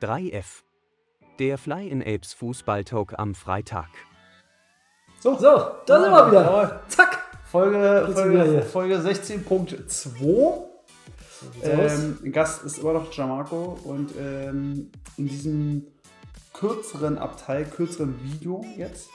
3F. Der Fly in Apes Fußballtalk am Freitag. So, so da sind wir wieder. Zack. Folge. Folge, Folge 16.2. Ähm, Gast ist immer noch Gianmarco und ähm, in diesem kürzeren Abteil, kürzeren Video jetzt,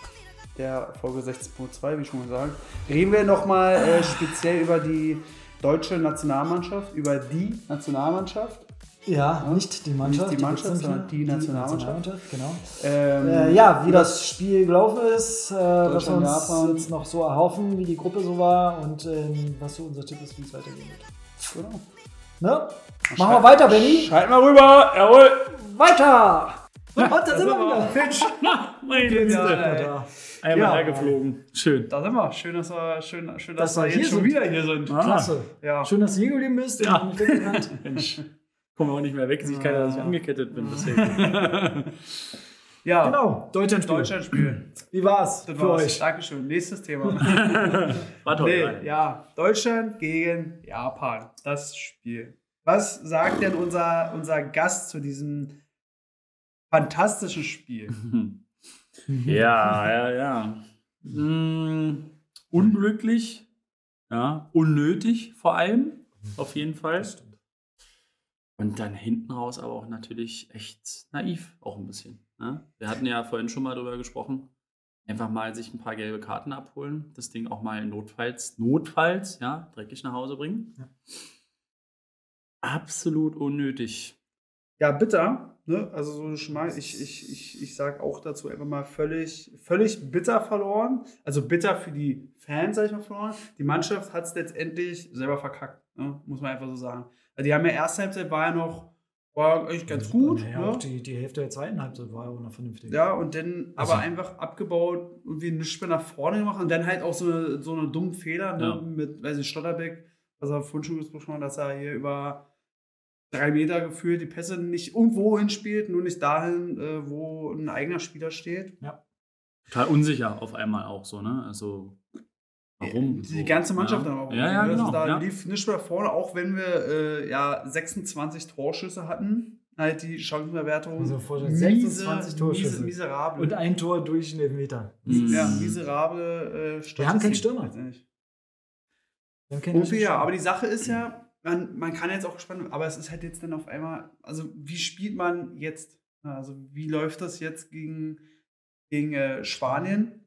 der Folge 16.2, wie schon gesagt, reden wir nochmal äh, speziell über die deutsche Nationalmannschaft, über die Nationalmannschaft. Ja, nicht die Mannschaft. Nicht die Mannschaft, gibt's sondern die mehr. Nationalmannschaft. genau. Ähm, Äh, ja, wie das Spiel gelaufen ist, äh, was wir uns Japan. jetzt noch so erhoffen, wie die Gruppe so war und ähm, was so unser Tipp ist, wie es weitergehen wird. Genau. Ne? Machen wir weiter, Benny. Schalt mal rüber, jawohl. Weiter! Und da sind wir wieder. Pitch. Mein Ja, Letzte. ey. Da. Einmal Ja. hergeflogen. Schön. Da sind wir. Schön, dass wir, schön, schön, dass, Dass wir wir jetzt hier schon sind. wieder hier sind. Ah. Klasse. Ja. Schön, dass du hier geblieben bist. Ja. Mensch. Komm auch nicht mehr weg. Sieht keiner, dass ich angekettet bin. Deswegen. ja. Genau, Deutschlandspiel. Deutschlandspiel. Wie war's Das für war's. euch? Dankeschön. Nächstes Thema. War toll. nee, ja. Deutschland gegen Japan. Das Spiel. Was sagt denn unser, unser Gast zu diesem fantastischen Spiel? Ja, ja, ja. Mm, unglücklich. Ja, unnötig vor allem. Auf jeden Fall. Und dann hinten raus aber auch natürlich echt naiv, auch ein bisschen. Ne? Wir hatten ja vorhin schon mal darüber gesprochen. Einfach mal sich ein paar gelbe Karten abholen, das Ding auch mal notfalls, notfalls, ja, dreckig nach Hause bringen. Ja. Absolut unnötig. Ja, bitter. Ne? Also so schon mal, ich, ich, ich, ich sag auch dazu einfach mal völlig, völlig bitter verloren. Also bitter für die Fans, sag ich mal, verloren. Die Mannschaft hat es letztendlich selber verkackt, ne? muss man einfach so sagen. Also die haben ja erste Halbzeit war ja noch, war eigentlich ganz gut. Ja, ne? auch die, die Hälfte der zweiten Halbzeit war ja auch noch vernünftig. Ja, und dann Also- aber einfach abgebaut, irgendwie nichts mehr nach vorne gemacht und dann halt auch so eine, so eine dummen Fehler ne? Ja. mit, weiß ich, Stotterbeck, was er vorhin schon gesprochen hat, dass er hier über drei Meter gefühlt die Pässe nicht irgendwo hinspielt, nur nicht dahin, äh, wo ein eigener Spieler steht. Total unsicher auf einmal auch so, ne? Also, warum? Die so? ganze Mannschaft ja. dann auch. Ja, ja, Also genau. da ja. lief nichts mehr vorne, auch wenn wir äh, ja 26 Torschüsse hatten. Halt die Chancenverwertung. Also vorstellen, 26 Torschüsse. Miese, miserabel. Und ein Tor durch den Elfmeter. Mhm. Ja, miserable äh, Wir haben keinen Stürmer. Wir haben keinen Irgendwie ja, aber die Sache ist ja, man, man kann jetzt auch gespannt, aber es ist halt jetzt dann auf einmal, also wie spielt man jetzt? Also wie läuft das jetzt gegen, gegen äh, Spanien?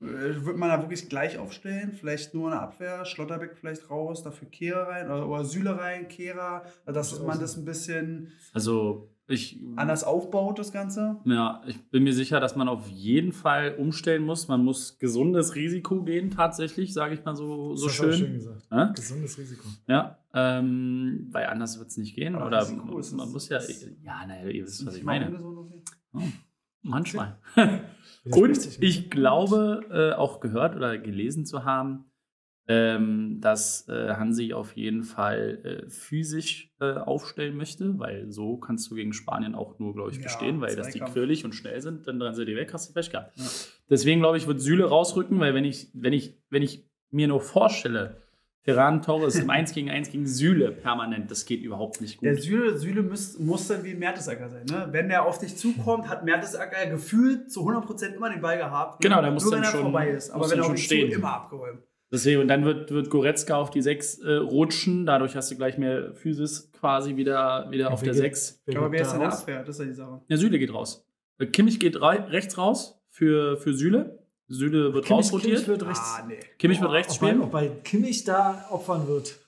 Äh, wird man da wirklich gleich aufstellen? Vielleicht nur eine Abwehr, Schlotterbeck vielleicht raus, dafür Kehrer rein oder, oder Süle rein, Kehrer, dass Das man das ein bisschen Also, ich. anders aufbaut, das Ganze. Ja, ich bin mir sicher, dass man auf jeden Fall umstellen muss. Man muss gesundes Risiko gehen, tatsächlich, sage ich mal so, so Das schön. schön gesagt. Hä? Gesundes Risiko. Ja, ähm, weil anders wird es nicht gehen. Aber Oder Risiko ist man muss ja. ist- Ja, naja, ihr wisst, was ich meine. irgendwie. Manchmal. Und mit- ich glaube, äh, auch gehört oder gelesen zu haben, ähm, dass äh, Hansi auf jeden Fall äh, physisch äh, aufstellen möchte, weil so kannst du gegen Spanien auch nur, glaube ich, Ja, bestehen, weil dass die quirlig und schnell sind, dann rennen sie dir weg, hast du Pech gehabt. Ja. Deswegen glaube ich, wird Süle rausrücken, weil wenn ich, wenn ich, wenn ich mir nur vorstelle, Ferran Torres im 1 gegen 1 gegen Süle permanent, das geht überhaupt nicht gut. Der Süle, Süle muss, muss dann wie Mertesacker sein. Ne? Wenn der auf dich zukommt, hat Mertesacker gefühlt zu 100% immer den Ball gehabt. Genau, der muss Nur dann wenn er schon- vorbei ist. Aber wenn er auf schon stehen. zu, immer abgeräumt. Deswegen, und dann wird, wird Goretzka auf die 6 äh, rutschen, dadurch hast du gleich mehr Physis quasi wieder, wieder auf wer der geht- 6. wer Aber wer ist da in der raus? Abwehr? Das ist ja die Sache. Ja, Süle geht raus. Äh, Kimmich geht rei- rechts raus für, für Süle. Süle wird Kimmich, rausrotiert. Kimmich wird rechts. Ah, nee. Kimmich wird Boah, rechts ob spielen. Ob bei Kimmich da opfern wird.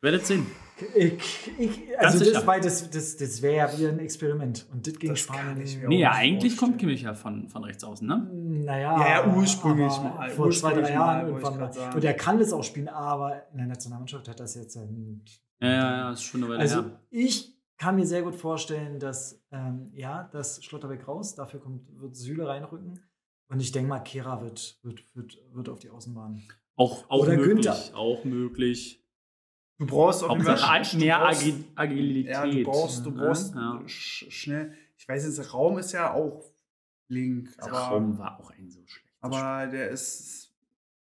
Werdet sehen. Ich, ich, also das, weil das, das, das wäre ja wieder ein Experiment. Und das kann Spanien. ich mir Nee, ja, nicht eigentlich vorstellen. kommt Kimmich ja von, von rechts außen, ne? Naja, Ja, ja, ursprünglich mal, Vor zwei, ursprünglich drei Jahren irgendwann mal. Und er kann das auch spielen, aber in der Nationalmannschaft hat das jetzt ein. Ja, ja, ja, ist schon eine Weile Also her. ich kann mir sehr gut vorstellen, dass ähm, ja, das Schlotterbeck raus, dafür kommt, wird Süle reinrücken. Und ich denke mal, Kera wird, wird, wird, wird auf die Außenbahn. Auch, auch Oder möglich. Günther. Auch möglich. Du brauchst auf jeden Fall mehr brauchst- Agi Agilität. Ja, du brauchst, du ne? brauchst Ja. sch schnell. Ich weiß jetzt, der Raum ist ja auch link, Der aber, Raum war auch ein so schlecht. aber der ist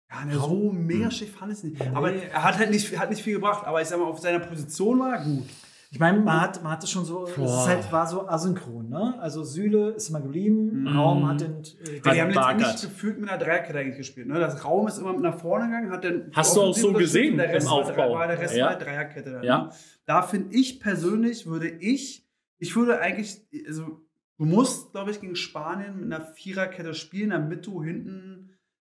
Ja, ne, so mega schlecht fand ich es nicht. Aber er hat halt nicht, hat nicht viel gebracht. Aber ich sag mal, auf seiner Position war er gut. Ich meine, man hat, man hat das schon so, es ist halt, war so asynchron, ne? Also Süle ist immer geblieben, Mhm. Raum hat den. Äh, Die haben Baggert. letztendlich gefühlt mit einer Dreierkette eigentlich gespielt. Ne? Das Raum ist immer mit nach vorne gegangen, hat dann. Hast du auch so gesehen der Rest im war- Aufbau? War, der Rest Ja. war halt Dreierkette. Dann, Ja. ne? Da finde ich persönlich, würde ich, ich würde eigentlich, also du musst, glaube ich, gegen Spanien mit einer Viererkette spielen, damit du hinten.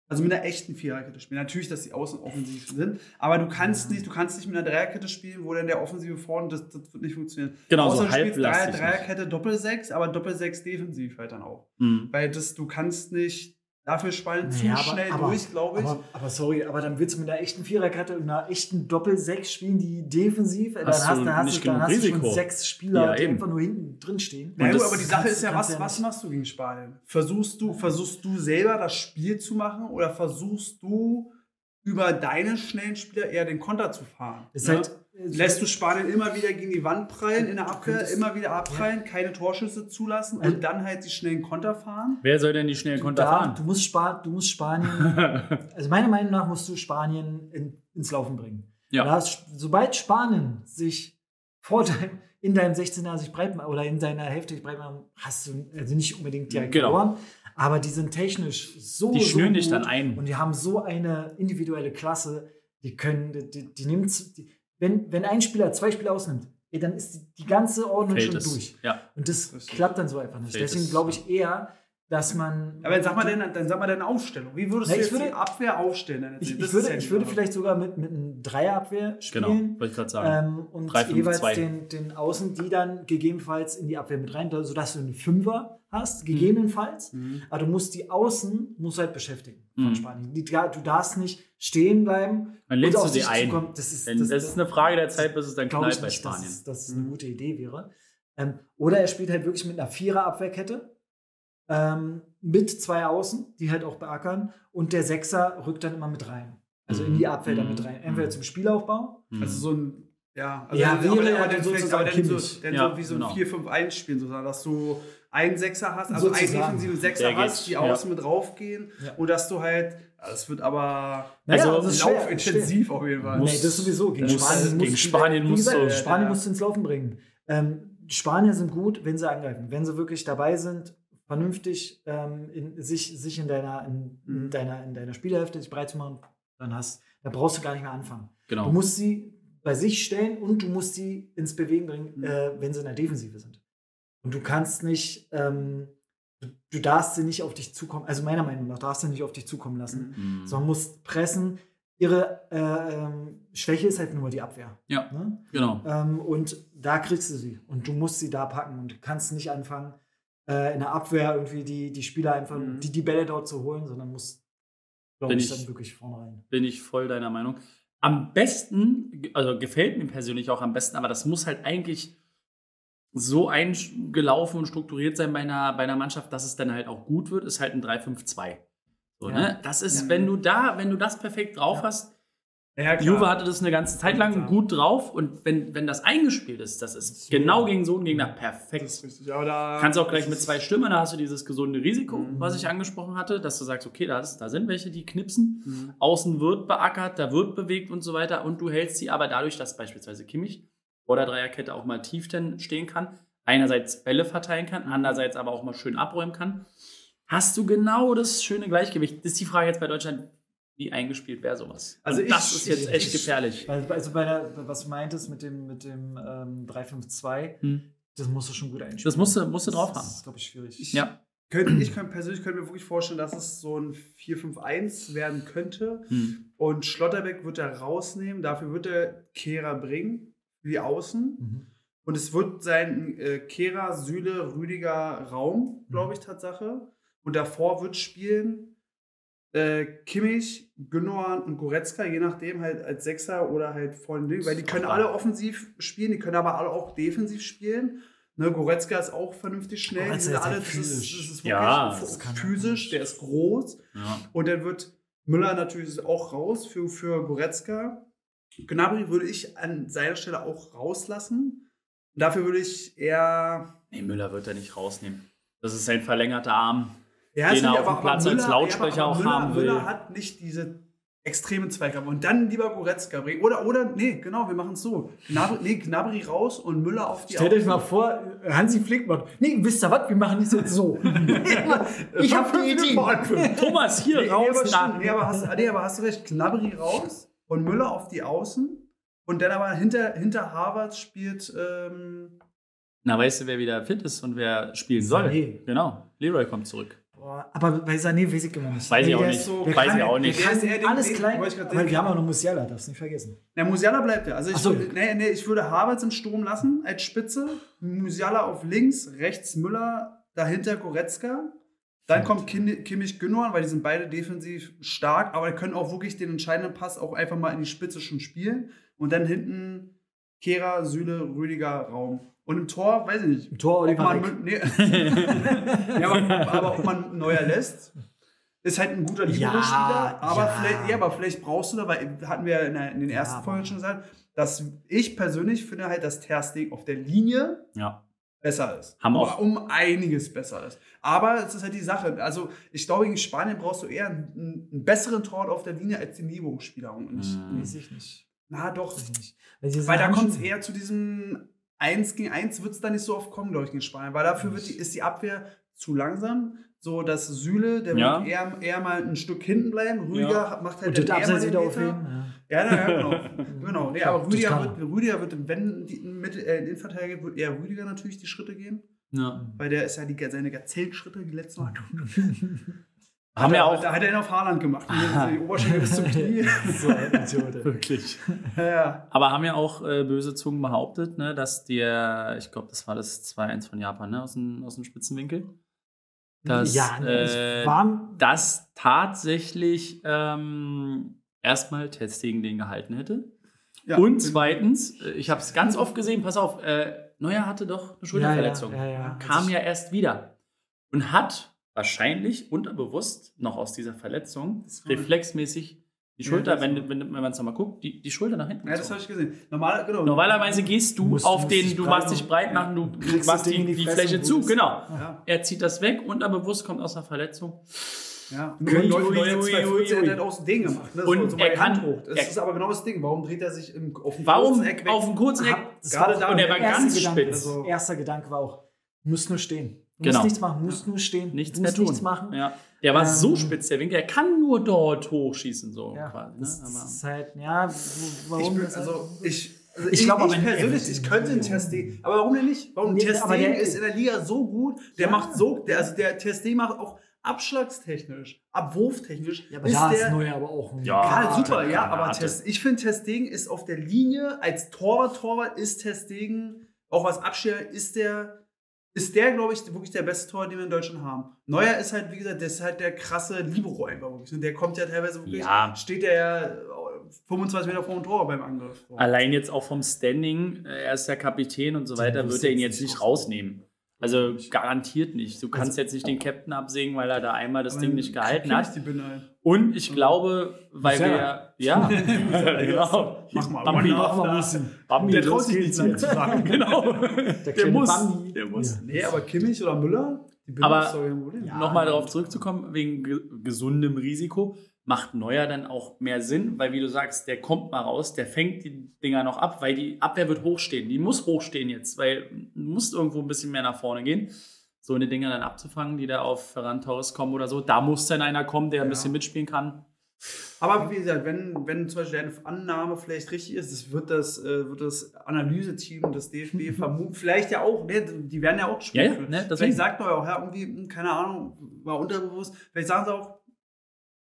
Also mit einer echten Viererkette spielen. Natürlich, dass die Außen offensiv sind, aber du kannst nicht, du kannst nicht mit einer Dreierkette spielen, wo dann der Offensive vorne, das, das wird nicht funktionieren. Genau, Außer so du spielst Dreier, halblastig. Dreierkette Doppelsechs, aber Doppelsechs defensiv halt dann auch. Mhm. Weil das, du kannst nicht, dafür Spanien zu aber- schnell aber- durch, glaube ich. Aber, aber sorry, aber dann willst du mit einer echten Viererkette und einer echten Doppel-Sechs spielen, die defensiv, dann Hast hast, du dann hast, du, dann hast du schon sechs Spieler, Ja, die einfach nur hinten drin stehen. Gut, das aber die Sache ist ja, was, ja was machst du gegen Spanien? Versuchst du, versuchst du selber das Spiel zu machen oder versuchst du über deine schnellen Spieler eher den Konter zu fahren? Ist ne? halt, Lässt du Spanien immer wieder gegen die Wand prallen in der Abwehr, immer wieder abprallen, keine Torschüsse zulassen und dann halt die schnellen Konter fahren? Wer soll denn die schnellen Konter da, fahren? du, musst Spa du musst Spanien, also meiner Meinung nach musst du Spanien in, ins Laufen bringen. Ja. Da hast, sobald Spanien sich vor deinem, in deinem 16er sich breit oder in deiner Hälfte sich breit machen, hast du also nicht unbedingt direkt Genau. verloren, aber die sind technisch so Die schnüren so dich dann ein. und die haben so eine individuelle Klasse, die können, die, die, die nimmt, die, wenn, wenn ein Spieler zwei Spieler ausnimmt, ey, dann ist die, die ganze Ordnung Fällt schon es. durch. Ja. Und das Richtig. klappt dann so einfach nicht. Fällt Deswegen es. glaube ich eher, dass man. Aber dann sag mal, deine, dann sag mal deine Aufstellung. Wie würdest Na, du ich jetzt würde- die Abwehr aufstellen? Ich, Das ich, würde, ich die würde vielleicht sogar mit, mit einem Dreierabwehr Genau, spielen. wollte ich gerade sagen. Ähm, und 3-5-2. jeweils den, den Außen, die dann gegebenenfalls in die Abwehr mit rein, sodass du einen Fünfer hast, gegebenenfalls. Mhm. Aber du musst die Außen musst du halt beschäftigen von Mhm. Spanien. Die, du darfst nicht stehen bleiben. Dann lädst du auf sie ein. Das ist, Denn das, ist eine Frage der Zeit, bis es dann knallt ich bei nicht, dass, Spanien. es- dass es Mhm. eine gute Idee wäre. Ähm, oder er spielt halt wirklich mit einer Vierer-Abwehrkette ähm, mit zwei Außen, die halt auch beackern. Und der Sechser rückt dann immer mit rein. Also in die Abwehr dann mit rein. Entweder zum Spielaufbau. Mhm. Also so ein, ja, also Ja, wäre aber, ja aber dann sozusagen aber dann, so, dann Ja, so wie so genau. ein 4-5-1 spielen, sozusagen, dass du einen Sechser hast, also einen Sozusagen. defensiven Sechser Der hast, geht, die ja. außen mit draufgehen Ja. und dass du halt, ja, das wird aber Also, das ist schwer, laufintensiv auf jeden Fall. Muss- Nee, das sowieso. Gegen muss- Spanien, gegen musst du- Spanien musst gesagt, du- Spanien Ja. musst du ins Laufen bringen. Ähm, Spanier sind gut, wenn sie angreifen. Wenn sie wirklich dabei sind, vernünftig ähm, in, sich, sich in deiner, in, in Mhm. deiner, in deiner Spielerhälfte sich breit zu machen, dann hast, da brauchst du gar nicht mehr anfangen. genau. Du musst sie bei sich stellen und du musst sie ins Bewegen bringen, Mhm. äh, wenn sie in der Defensive sind. Und du kannst nicht, ähm, du, du darfst sie nicht auf dich zukommen, also meiner Meinung nach darfst du nicht auf dich zukommen lassen, Mhm. sondern musst pressen. Ihre äh, ähm, Schwäche ist halt nur die Abwehr. Ja. Ne? Genau. Ähm, und da kriegst du sie. Und du musst sie da packen. Und du kannst nicht anfangen, äh, in der Abwehr irgendwie die, die Spieler einfach, Mhm. die, die Bälle dort zu holen, sondern musst, glaube Bin ich, ich- dann wirklich vorne rein. Bin ich voll deiner Meinung. Am besten, also gefällt mir persönlich auch am besten, aber das muss halt eigentlich so eingelaufen und strukturiert sein bei einer, bei einer Mannschaft, dass es dann halt auch gut wird, ist halt ein 3-5-2. So, Ja. ne? Das ist, Ja. wenn du da, wenn du das perfekt drauf Ja. hast, Ja. Juve hatte das eine ganze Zeit lang Ja. gut drauf und wenn, wenn das eingespielt ist, das ist So. genau gegen so einen Gegner perfekt. das ist richtig. Aber da Kannst auch gleich mit zwei Stürmern, da hast du dieses gesunde Risiko, Mhm. was ich angesprochen hatte, dass du sagst, okay, da, ist, da sind welche, die knipsen, Mhm. außen wird beackert, da wird bewegt und so weiter und du hältst sie aber dadurch, dass beispielsweise Kimmich vor der Dreierkette auch mal tief stehen kann, einerseits Bälle verteilen kann, andererseits aber auch mal schön abräumen kann, hast du genau das schöne Gleichgewicht. Das ist die Frage jetzt bei Deutschland, wie eingespielt wäre sowas? Also ich- das ist jetzt echt ich- gefährlich. Also, bei der, was du meintest mit dem, mit dem ähm, 3-5-2, Hm. das musst du schon gut einspielen. Das musst du, musst du drauf Das haben. ist, glaube ich, schwierig. Ich- Ja. könnte, ich könnte persönlich könnte mir wirklich vorstellen, dass es so ein 4-5-1 werden könnte. Hm. Und Schlotterbeck wird er rausnehmen, dafür wird er Kehrer bringen, die Außen. Mhm. Und es wird sein äh, Kehrer, Süle, Rüdiger Raum, glaube ich, Tatsache. Und davor wird spielen äh, Kimmich, Gündogan und Goretzka, je nachdem, halt als Sechser oder halt vorne Ding, weil die können alle offensiv spielen, die können aber alle auch defensiv spielen. Ne, Goretzka ist auch vernünftig schnell. Die sind ist alle, halt das, ist, das physisch. ist wirklich Ja, das physisch, der ist groß. Ja. Und dann wird Müller natürlich auch raus für, für Goretzka. Gnabry würde ich an seiner Stelle auch rauslassen. Dafür würde ich eher. Nee, Müller wird er nicht rausnehmen. Das ist sein verlängerter Arm. Ja, Den es er auf dem Platz als Lautsprecher aber auch Müller, haben will. Müller hat nicht diese extremen Zweikampf. Und dann lieber Goretzka bringen. Oder, oder, nee, genau, wir machen es so. Gnabry, nee, Gnabry raus und Müller auf die Stellt euch mal vor, Hansi Flick macht, nee, wisst ihr was, wir machen das jetzt so. ich habe die Idee. Thomas, hier Nee, raus. nee, aber, nee, aber, hast, nee, aber hast du recht. Gnabry raus und Müller auf die Außen. Und dann aber hinter, hinter Harvard spielt. Ähm, Na, weißt du, wer wieder fit ist und wer spielen soll? Sané. Genau. Leroy kommt zurück. Aber bei Sané weiß ich immer nicht. Weiß ich auch nicht. ist so- Weiß kann, ich auch nicht. Der ist alles den- klein, weil wir haben auch noch Musiala, darfst nicht vergessen. na, Musiala bleibt ja. Also ich, so. würde- nee, nee, ich würde Harvards im Sturm lassen als Spitze. Musiala auf links, rechts Müller, dahinter Goretzka. Dann kommt Kim- Kimmich Gündogan, weil die sind beide defensiv stark, aber die können auch wirklich den entscheidenden Pass auch einfach mal in die Spitze schon spielen. Und dann hinten Kehra, Süle, Rüdiger, Raum. Und im Tor, weiß ich nicht. Im Tor ob Oliver man, nee. ja, aber, aber ob man Neuer lässt, ist halt ein guter Ja, Libero-Spieler. aber, ja. Vielleicht, ja, aber vielleicht brauchst du da, weil hatten wir ja in, der, in den ersten Ja, Folgen schon gesagt, dass ich persönlich finde halt, dass Ter Stegen auf der Linie Ja. besser ist. Haben um, auch- um einiges besser ist. Aber es ist halt die Sache. Also, ich glaube, gegen Spanien brauchst du eher einen, einen besseren Torwart auf der Linie als den Libero-Spieler. Und ich, Mhm. Weiß ich nicht. na doch. Weiß ich nicht. Weil, Weil da kommt es eher zu diesem 1 gegen 1 wird es da nicht so oft kommen, glaube ich, gegen Spanien. Weil dafür wird die, ist die Abwehr zu langsam. So, dass Süle, der Ja. wird eher, eher mal ein Stück hinten bleiben. Rüdiger Ja. macht halt Und eher Abseits mal wieder den aufheben. Ja. Ja, na, ja, genau. genau. Nee, aber Rüdiger wird, Rüdiger wird, wenn die Mitte, äh, in Innenverteidiger wird eher Rüdiger natürlich die Schritte gehen. ja. Weil der ist ja die, seine Gazellenschritte, die letzten Mal. Haben wir auch. Da hat er ihn auf Haaland gemacht. Die, die Oberschenkel bis zum Knie. So, Idiote. Wirklich. ja. Aber haben ja auch äh, böse Zungen behauptet, ne, dass der, ich glaube, das war das 2-1 von Japan, ne, aus dem, aus dem Spitzenwinkel. Dass, ja, äh, ich war, dass tatsächlich ähm, erstmal Testing den gehalten hätte. Ja. Und zweitens, äh, ich habe es ganz oft gesehen, pass auf, äh, Neuer hatte doch eine Schulterverletzung. Ja, ja, ja, ja. Kam ja erst wieder. Und hat wahrscheinlich unterbewusst noch aus dieser Verletzung reflexmäßig die Ja, Schulter, das wenn, wenn, wenn man es nochmal guckt, die, die Schulter nach hinten Ja, das habe ich gesehen. Normal, genau. Normalerweise gehst du Musst- auf musst den, du machst dich breit machen, du Kriegst machst die, die Fläche zu, genau. Ja. Er zieht das weg, unterbewusst kommt aus der Verletzung. Ja. Ui, Neu- ui, ui, ui, 2014 ui. hat aus dem Ding gemacht. Ne? Und so er kann- Hand hoch. Das er- ist aber genau das Ding. Warum dreht er sich im, auf dem Warum kurzen Eck weg? auf dem kurzen Eck? Gerade da und er der war ganz Gedanke. spitz. Also- Erster Gedanke war auch, du musst nur stehen. Du Genau. musst nichts machen, du musst nur stehen. Nichts tun. nichts machen. Ja. Der war Ähm, so spitz, der Winkel. Er kann nur dort hochschießen, so Ja, quasi. das, ne? das Aber ist halt, ja, warum ich, das halt- also, ich, also Ich ich, glaub ich, aber, ich er persönlich, ich könnte einen Testing. Aber warum denn nicht? Warum Nee, Testing aber der- ist in der Liga so gut. Der Ja. macht so, der, also der Testing macht auch abschlagstechnisch, abwurftechnisch. ja, aber ist da der, ist Neuer aber auch ein Ja, Ja, super, ja, aber. Test, ich finde Testegen ist auf der Linie, als Torwart, Torwart ist Testegen, auch was Abschirr ist der, ist der, glaube ich, wirklich der beste Torwart, den wir in Deutschland haben. Neuer ist halt, wie gesagt, der ist halt der krasse Libero einfach wirklich. Und der kommt ja teilweise wirklich, Ja. steht der ja 25 Meter vor dem Tor beim Angriff. Allein jetzt auch vom Standing, äh, er ist der Kapitän und so weiter, wird er ihn jetzt nicht rausnehmen. Also garantiert nicht. Du kannst jetzt nicht den Captain absägen, weil er da einmal das Ding nicht gehalten hat. Die Birne ein. Und ich glaube, weil Musiala. wir. Ja, genau. Mach mal, Bambi, Mach mal. Mussen. Bambi, Der traut sich nicht jetzt. zu sagen. Genau. Der, Der muss. Bambi. Der muss. Ja. Nee, aber Kimmich oder Müller, die Aber-. Ja. Nochmal darauf zurückzukommen, wegen ge gesundem Risiko, macht Neuer dann auch mehr Sinn, weil wie du sagst, der kommt mal raus, der fängt die Dinger noch ab, weil die Abwehr wird hochstehen. Die muss hochstehen jetzt, weil du musst irgendwo ein bisschen mehr nach vorne gehen. So eine Dinger dann abzufangen, die da auf Ferran Torres kommen oder so. Da muss dann einer kommen, der ein Ja. bisschen mitspielen kann. Aber wie gesagt, wenn, wenn zum Beispiel eine Annahme vielleicht richtig ist, das wird das, äh, wird das Analyseteam des DFB vermuten, vielleicht ja auch, ne, die werden ja auch Ja, ja, führen. ne. Vielleicht sagt Neuer auch, ja, irgendwie, hm, keine Ahnung, war unterbewusst. Vielleicht sagen sie auch,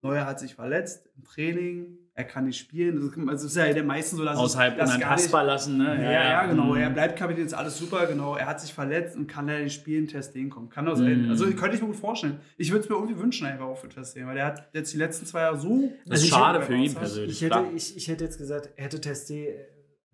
Neuer hat sich verletzt im Training, er kann nicht spielen. Das ist- Also es ist ja der meisten so, dass Außerhalb gar unantastbar lassen. Ne? Ja, ja, genau. Mhm. Er bleibt Kapitän, ist alles super, genau. Er hat sich verletzt und kann leider nicht spielen, Testing kommen. Kann das sein. Mhm. Also könnte ich mir gut vorstellen. Ich würde es mir irgendwie wünschen, einfach auch für Testing, weil der hat jetzt die letzten zwei Jahre so. Das ist Also schade hätte- für ihn Ich persönlich. Ich hätte, ich, ich hätte jetzt gesagt, hätte Testé,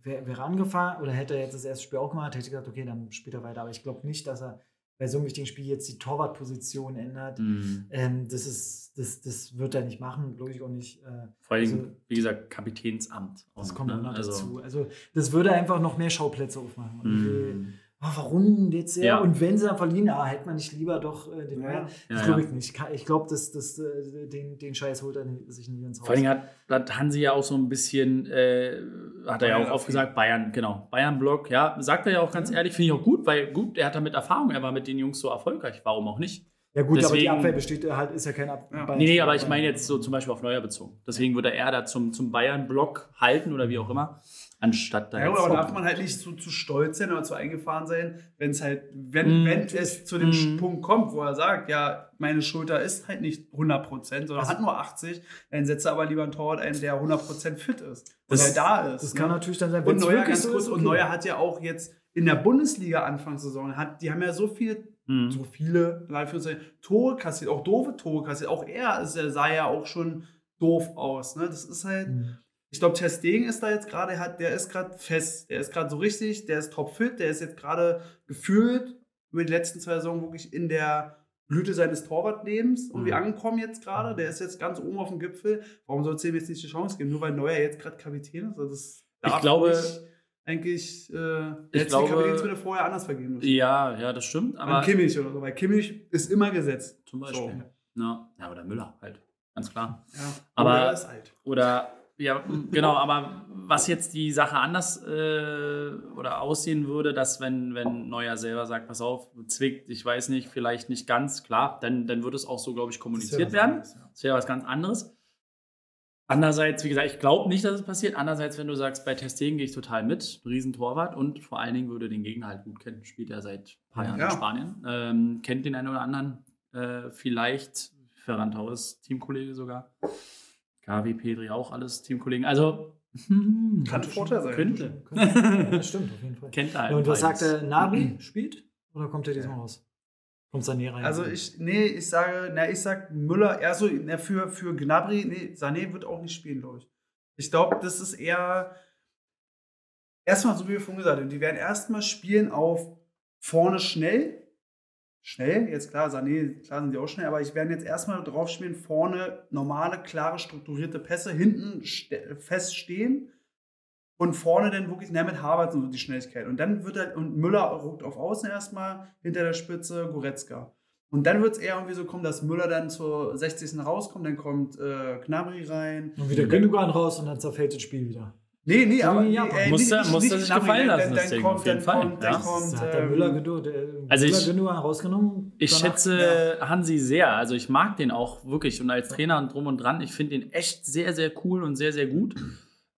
wäre wär angefahren oder hätte er jetzt das erste Spiel auch gemacht, hätte ich gesagt, okay, dann spielt er weiter. Aber ich glaube nicht, dass er bei so einem wichtigen Spiel jetzt die Torwartposition ändert. Mhm. Ähm, das, ist, das, das wird er nicht machen, glaube ich auch nicht. Äh, Vor allem, Also- wie gesagt, Kapitänsamt. das auch kommt noch, auch noch ne? Also, dazu. Also das würde einfach noch mehr Schauplätze aufmachen. Und Mhm. Oh, warum jetzt er? Ja. Und wenn sie dann verlieren, ah, hätte man nicht lieber doch äh, den Ja. Neuer. Das Ja, glaube ja. ich nicht. Ich glaube, das, das, äh, den, den Scheiß holt er nicht- sich nie ins Haus. Vor allen Dingen hat, hat Hansi ja auch so ein bisschen, äh, hat er ja auch oft gesagt, Bayern, genau, Bayern-Block, ja, sagt er ja auch ganz ehrlich, finde ich auch gut, weil gut, er hat damit Erfahrung, er war mit den Jungs so erfolgreich, warum auch nicht? ja gut, aber die deswegen- Abwehr besteht halt, ist ja kein Ab Ja. Nee, nee, aber ich meine jetzt so zum Beispiel auf Neuer bezogen. Deswegen würde er da zum, zum Bayern-Block halten oder wie auch immer, anstatt da Ja, aber darf man halt nicht zu, zu stolz sein oder zu eingefahren sein, wenn es halt, wenn, Mm. wenn es zu dem Mm. Punkt kommt, wo er sagt, ja, meine Schulter ist halt nicht 100%, sondern Also- hat nur 80, dann setze aber lieber einen Torwart ein, der 100% fit ist. Und der da ist. Das ne? kann natürlich dann sein, Und Neuer, ganz so kurz, ist, und okay. Neuer hat ja auch jetzt in der Bundesliga Anfangssaison, hat, die haben ja so viele Mhm. so viele Tore kassiert, auch doofe Tore kassiert. Auch er ist, er sah ja auch schon doof aus. Ne? Das ist halt, Mhm. Ich glaube, Ter Stegen ist da jetzt gerade, er der ist gerade fest, der ist gerade so richtig, der ist topfit, der ist jetzt gerade gefühlt über die letzten zwei Saison wirklich in der Blüte seines Torwartlebens irgendwie Mhm. angekommen jetzt gerade. Der ist jetzt ganz oben auf dem Gipfel. Warum soll es dem jetzt nicht die Chance geben? Nur weil Neuer jetzt gerade Kapitän ist? Also das Ich glaube- eigentlich, äh, Ich glaube- die Kapitänsbinde vorher anders vergeben müssen. Ja, ja, das stimmt, An aber Kimmich oder so, weil Kimmich ist immer gesetzt. zum Beispiel. Ja, ja, oder Müller halt, ganz klar. Ja. Aber- Oder er ist alt. Oder ja, genau, aber was jetzt die Sache anders äh, oder aussehen würde, dass wenn, wenn Neuer selber sagt, pass auf, zwickt, ich weiß nicht, vielleicht nicht ganz, klar, dann, dann würde es auch so, glaube ich, kommuniziert werden. Das wäre was ganz anderes. Andererseits, wie gesagt, ich glaube nicht, dass es passiert. Andererseits, wenn du sagst, bei Testegen gehe ich total mit, Riesentorwart und vor allen Dingen würde den Gegner halt gut kennen. Spielt er seit ein paar Jahren Ja. in Spanien. Ähm, kennt den einen oder anderen. Äh, vielleicht Ferran Torres, Teamkollege sogar. Gavi, Pedri auch alles Teamkollegen. Also hm, Kann Vorteil sein. Könnte. Ja, das stimmt, auf jeden Fall. Kennt er halt. Ja, und was sagt der Nabi? Spielt? Oder kommt er diesmal raus? Kommt Sané rein? Also ich, nee, ich sage, na, ich sag Müller, eher so, na, für, für Gnabry, nee, Sané wird auch nicht spielen, glaube ich. Ich glaube, das ist eher, erstmal, so wie wir vorhin gesagt haben, die werden erstmal spielen auf vorne schnell, schnell, jetzt klar, Sané, klar sind die auch schnell, aber ich werde jetzt erstmal drauf spielen, vorne normale, klare, strukturierte Pässe, hinten ste- fest stehen und vorne dann wirklich na, mit Harvard so die Schnelligkeit. Und dann wird er, und Müller ruckt auf Außen erstmal, hinter der Spitze Goretzka. Und dann wird es eher irgendwie so kommen, dass Müller dann zur 60. rauskommt, dann kommt äh, Gnabry rein. und wieder Gündogan raus und dann zerfällt das Spiel wieder. Nee, nee, aber nee, äh, Muss er- nicht, muss er sich gefallen lassen, das Ding, auf jeden Fall, kommt, ja. kommt, Das hat der ähm, Müller, Gedu- der, Also Müller ich- rausgenommen. Ich danach- schätze Hansi sehr. Also ich mag den auch wirklich. Und als Trainer und drum und dran, ich finde ihn echt sehr, sehr cool und sehr, sehr gut.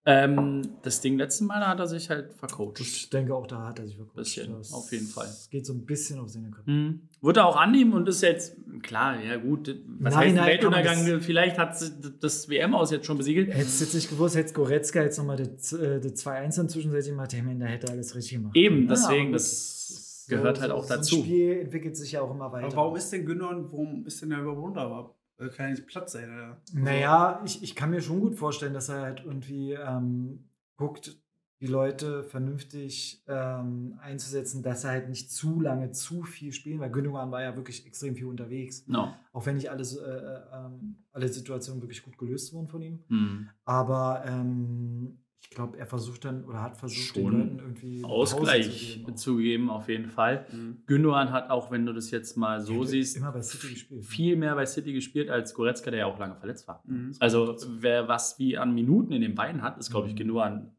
Ähm, das Ding letzten Mal, da hat er sich halt vercoacht. Ich denke auch, da hat er sich wirklich. Bisschen, das auf jeden Fall. Es geht so ein bisschen auf seine Köpfe. Mhm. Wird er auch annehmen und ist jetzt, klar, ja gut, was heißt Nachhinein kann man Weltuntergang? Vielleicht hat das WM aus jetzt schon besiegelt. Hättest du jetzt nicht gewusst, hätte Goretzka jetzt nochmal das, äh, das 2-1 dann zwischenzeitlich gemacht, hey, man, da hätte er alles richtig gemacht. Eben, Ja, deswegen, das gehört halt auch dazu. So ein Spiel entwickelt sich ja auch immer weiter. aber warum ist denn Gündogan, warum ist denn der überhaupt runter? Aber, äh, kann ja nicht Platz sein, oder? Naja, ich, ich kann mir schon gut vorstellen, dass er halt irgendwie ähm, guckt, die Leute vernünftig ähm, einzusetzen, dass er halt nicht zu lange zu viel spielen, weil Gündogan war ja wirklich extrem viel unterwegs. No. Auch wenn nicht alles, äh, äh, ähm, alle Situationen wirklich gut gelöst wurden von ihm. Mhm. Aber ähm, ich glaube, er versucht dann oder hat versucht, den Schon Leuten irgendwie Ausgleich zu geben. zu geben, auf jeden Fall. Mhm. Gündogan hat auch, wenn du das jetzt mal so siehst, Immer bei City gespielt. viel mehr bei City gespielt als Goretzka, der ja auch lange verletzt war. Mhm. Also wer was wie an Minuten in den Beinen hat, ist, glaube ich, Mhm. Gündogan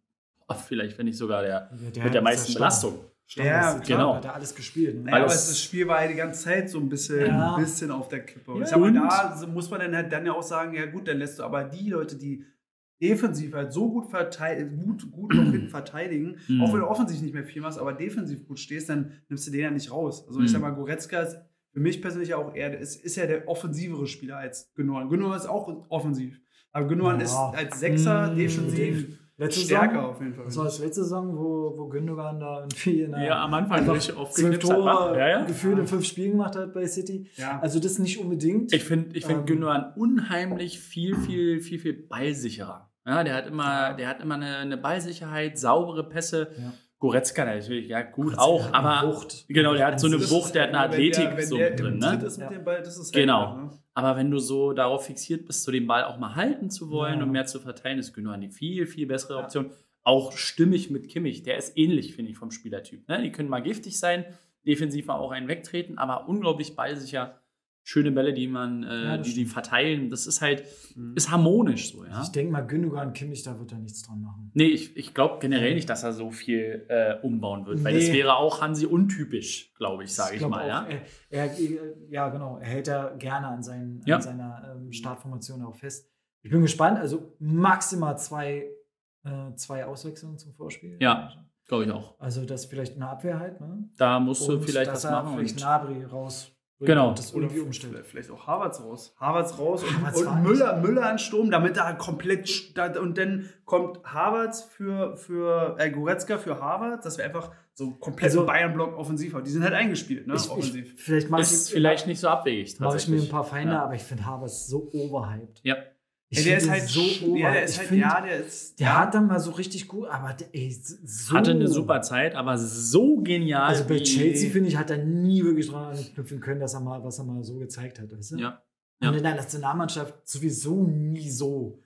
vielleicht, wenn nicht sogar der Ja, mit der ist ja meisten Belastung. Stamm Ja, City, genau. Hat er alles gespielt. Ne? Naja, aber Alles- das Spiel war ja die ganze Zeit so ein bisschen, Ja. ein bisschen auf der Kippe. Und Ja. ich sag mal, Und- da so muss man dann halt dann ja auch sagen, ja gut, dann lässt du aber die Leute, die defensiv halt so gut, verteid gut, gut noch hinten verteidigen, Mhm. auch wenn du offensiv nicht mehr viel machst, aber defensiv gut stehst, dann nimmst du den ja nicht raus. Also ich Mhm. sag mal, Goretzka ist für mich persönlich auch eher, ist, ist ja der offensivere Spieler als Gündogan. Gündogan ist auch offensiv. Aber Gündogan Ja. ist als Sechser Mhm, defensiv Letzte stärker Saison, auf jeden Fall. Das war das letzte Saison, wo, wo Gündogan da irgendwie in Ja, am Anfang oft zwölf wa? Tore Ja, ja. gefühlt in fünf Spielen gemacht hat bei City. ja. Also das nicht unbedingt. Ich finde ich find Ähm. Gündogan unheimlich viel, viel, viel, viel ballsicherer. Ja, der hat immer, der hat immer eine, eine Ballsicherheit, saubere Pässe. Ja. Goretzka natürlich, ja gut Goretzka auch, hat eine aber Wucht. genau, der hat so eine Das Wucht, der hat eine Athletik so der drin, ne? ist mit Ja. dem Ball, das ist Genau. ne? Aber wenn du so darauf fixiert bist, so den Ball auch mal halten zu wollen Ja. und mehr zu verteilen, ist Gündogan die viel, viel bessere Ja. Option. auch stimmig mit Kimmich. Der ist ähnlich, finde ich, vom Spielertyp. Ne? Die können mal giftig sein, defensiv mal auch einen wegtreten, aber unglaublich ballsicher. Schöne Bälle, die man, äh, Ja, die, die verteilen. Das ist halt, Mhm. ist harmonisch so, ja. Ich denke mal, Gündogan, Kimmich, da wird er nichts dran machen. Nee, ich, ich glaube generell nicht, dass er so viel äh, umbauen wird, weil Nee. das wäre auch Hansi untypisch, glaube ich, sage ich glaub mal. auch, Ja? Er, er, ja, genau. Er hält da gerne an, seinen, Ja. an seiner ähm, Startformation auch fest. Ich bin gespannt. Also maximal zwei, äh, zwei Auswechslungen zum Vorspiel. Ja. Glaube ich auch. Also das vielleicht eine Abwehr halt. Ne? Da musst du Und vielleicht dass was machen. Vielleicht Nabri raus. Genau. Und das Oder umstellt. vielleicht- auch Harvards raus. Harvards raus und, war und Müller, Müller an Sturm, damit er komplett da- und dann kommt Harvards für, für äh, Goretzka für Harvards, dass wir einfach so komplett Also- Bayern-Block offensiv haben. Die sind halt eingespielt, ne? Ich, ich, offensiv. vielleicht mache ist ich, vielleicht nicht so abwegig. mache ich mir ein paar Feinde, Ja. aber ich finde Havertz so overhyped. Ja. Ey, der ist halt so sch- ja, der ist Ich halt, find, ja, der ist. der ja. hat dann mal so richtig gut, aber der, ey, so. Hatte eine super Zeit, aber so genial. Also bei Chelsea, finde ich, hat er nie wirklich dran anknüpfen können, dass er mal, was er mal so gezeigt hat. Weißt du? Ja. Und Ja. in der Nationalmannschaft sowieso nie so.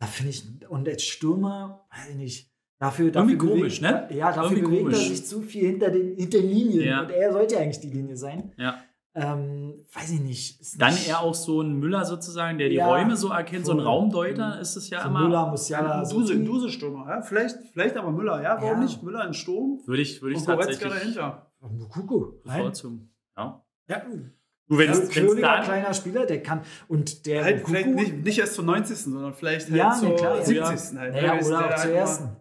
Da finde ich, und als Stürmer, weiß ich nicht, dafür, dafür Irgendwie komisch, bewegt, ne? Ja, dafür Irgendwie bewegt er komisch. sich zu viel hinter den, hinter Linien. Ja. Und er sollte eigentlich die Linie sein. Ja. Ähm, weiß ich nicht. Ist Dann nicht eher auch so ein Müller sozusagen, der die Ja, Räume so erkennt, so ein. Raumdeuter ist es ja so immer. Müller, Musiala. Ja, so Duse, Duse-Stürmer, ja? Vielleicht, vielleicht aber Müller, ja? Warum Ja. nicht? Müller in Sturm Würde ich, würde ich und tatsächlich dahinter. Nein. bevorzugen. Ja. Ja, Du, wenn ja, dann. kleiner Spieler, der kann. Und der Halt vielleicht nicht, nicht erst zur 90. sondern vielleicht halt Ja, zur nee, klar, ja. 70. Halt. Naja, ne? Ist oder der auch zur halt ersten.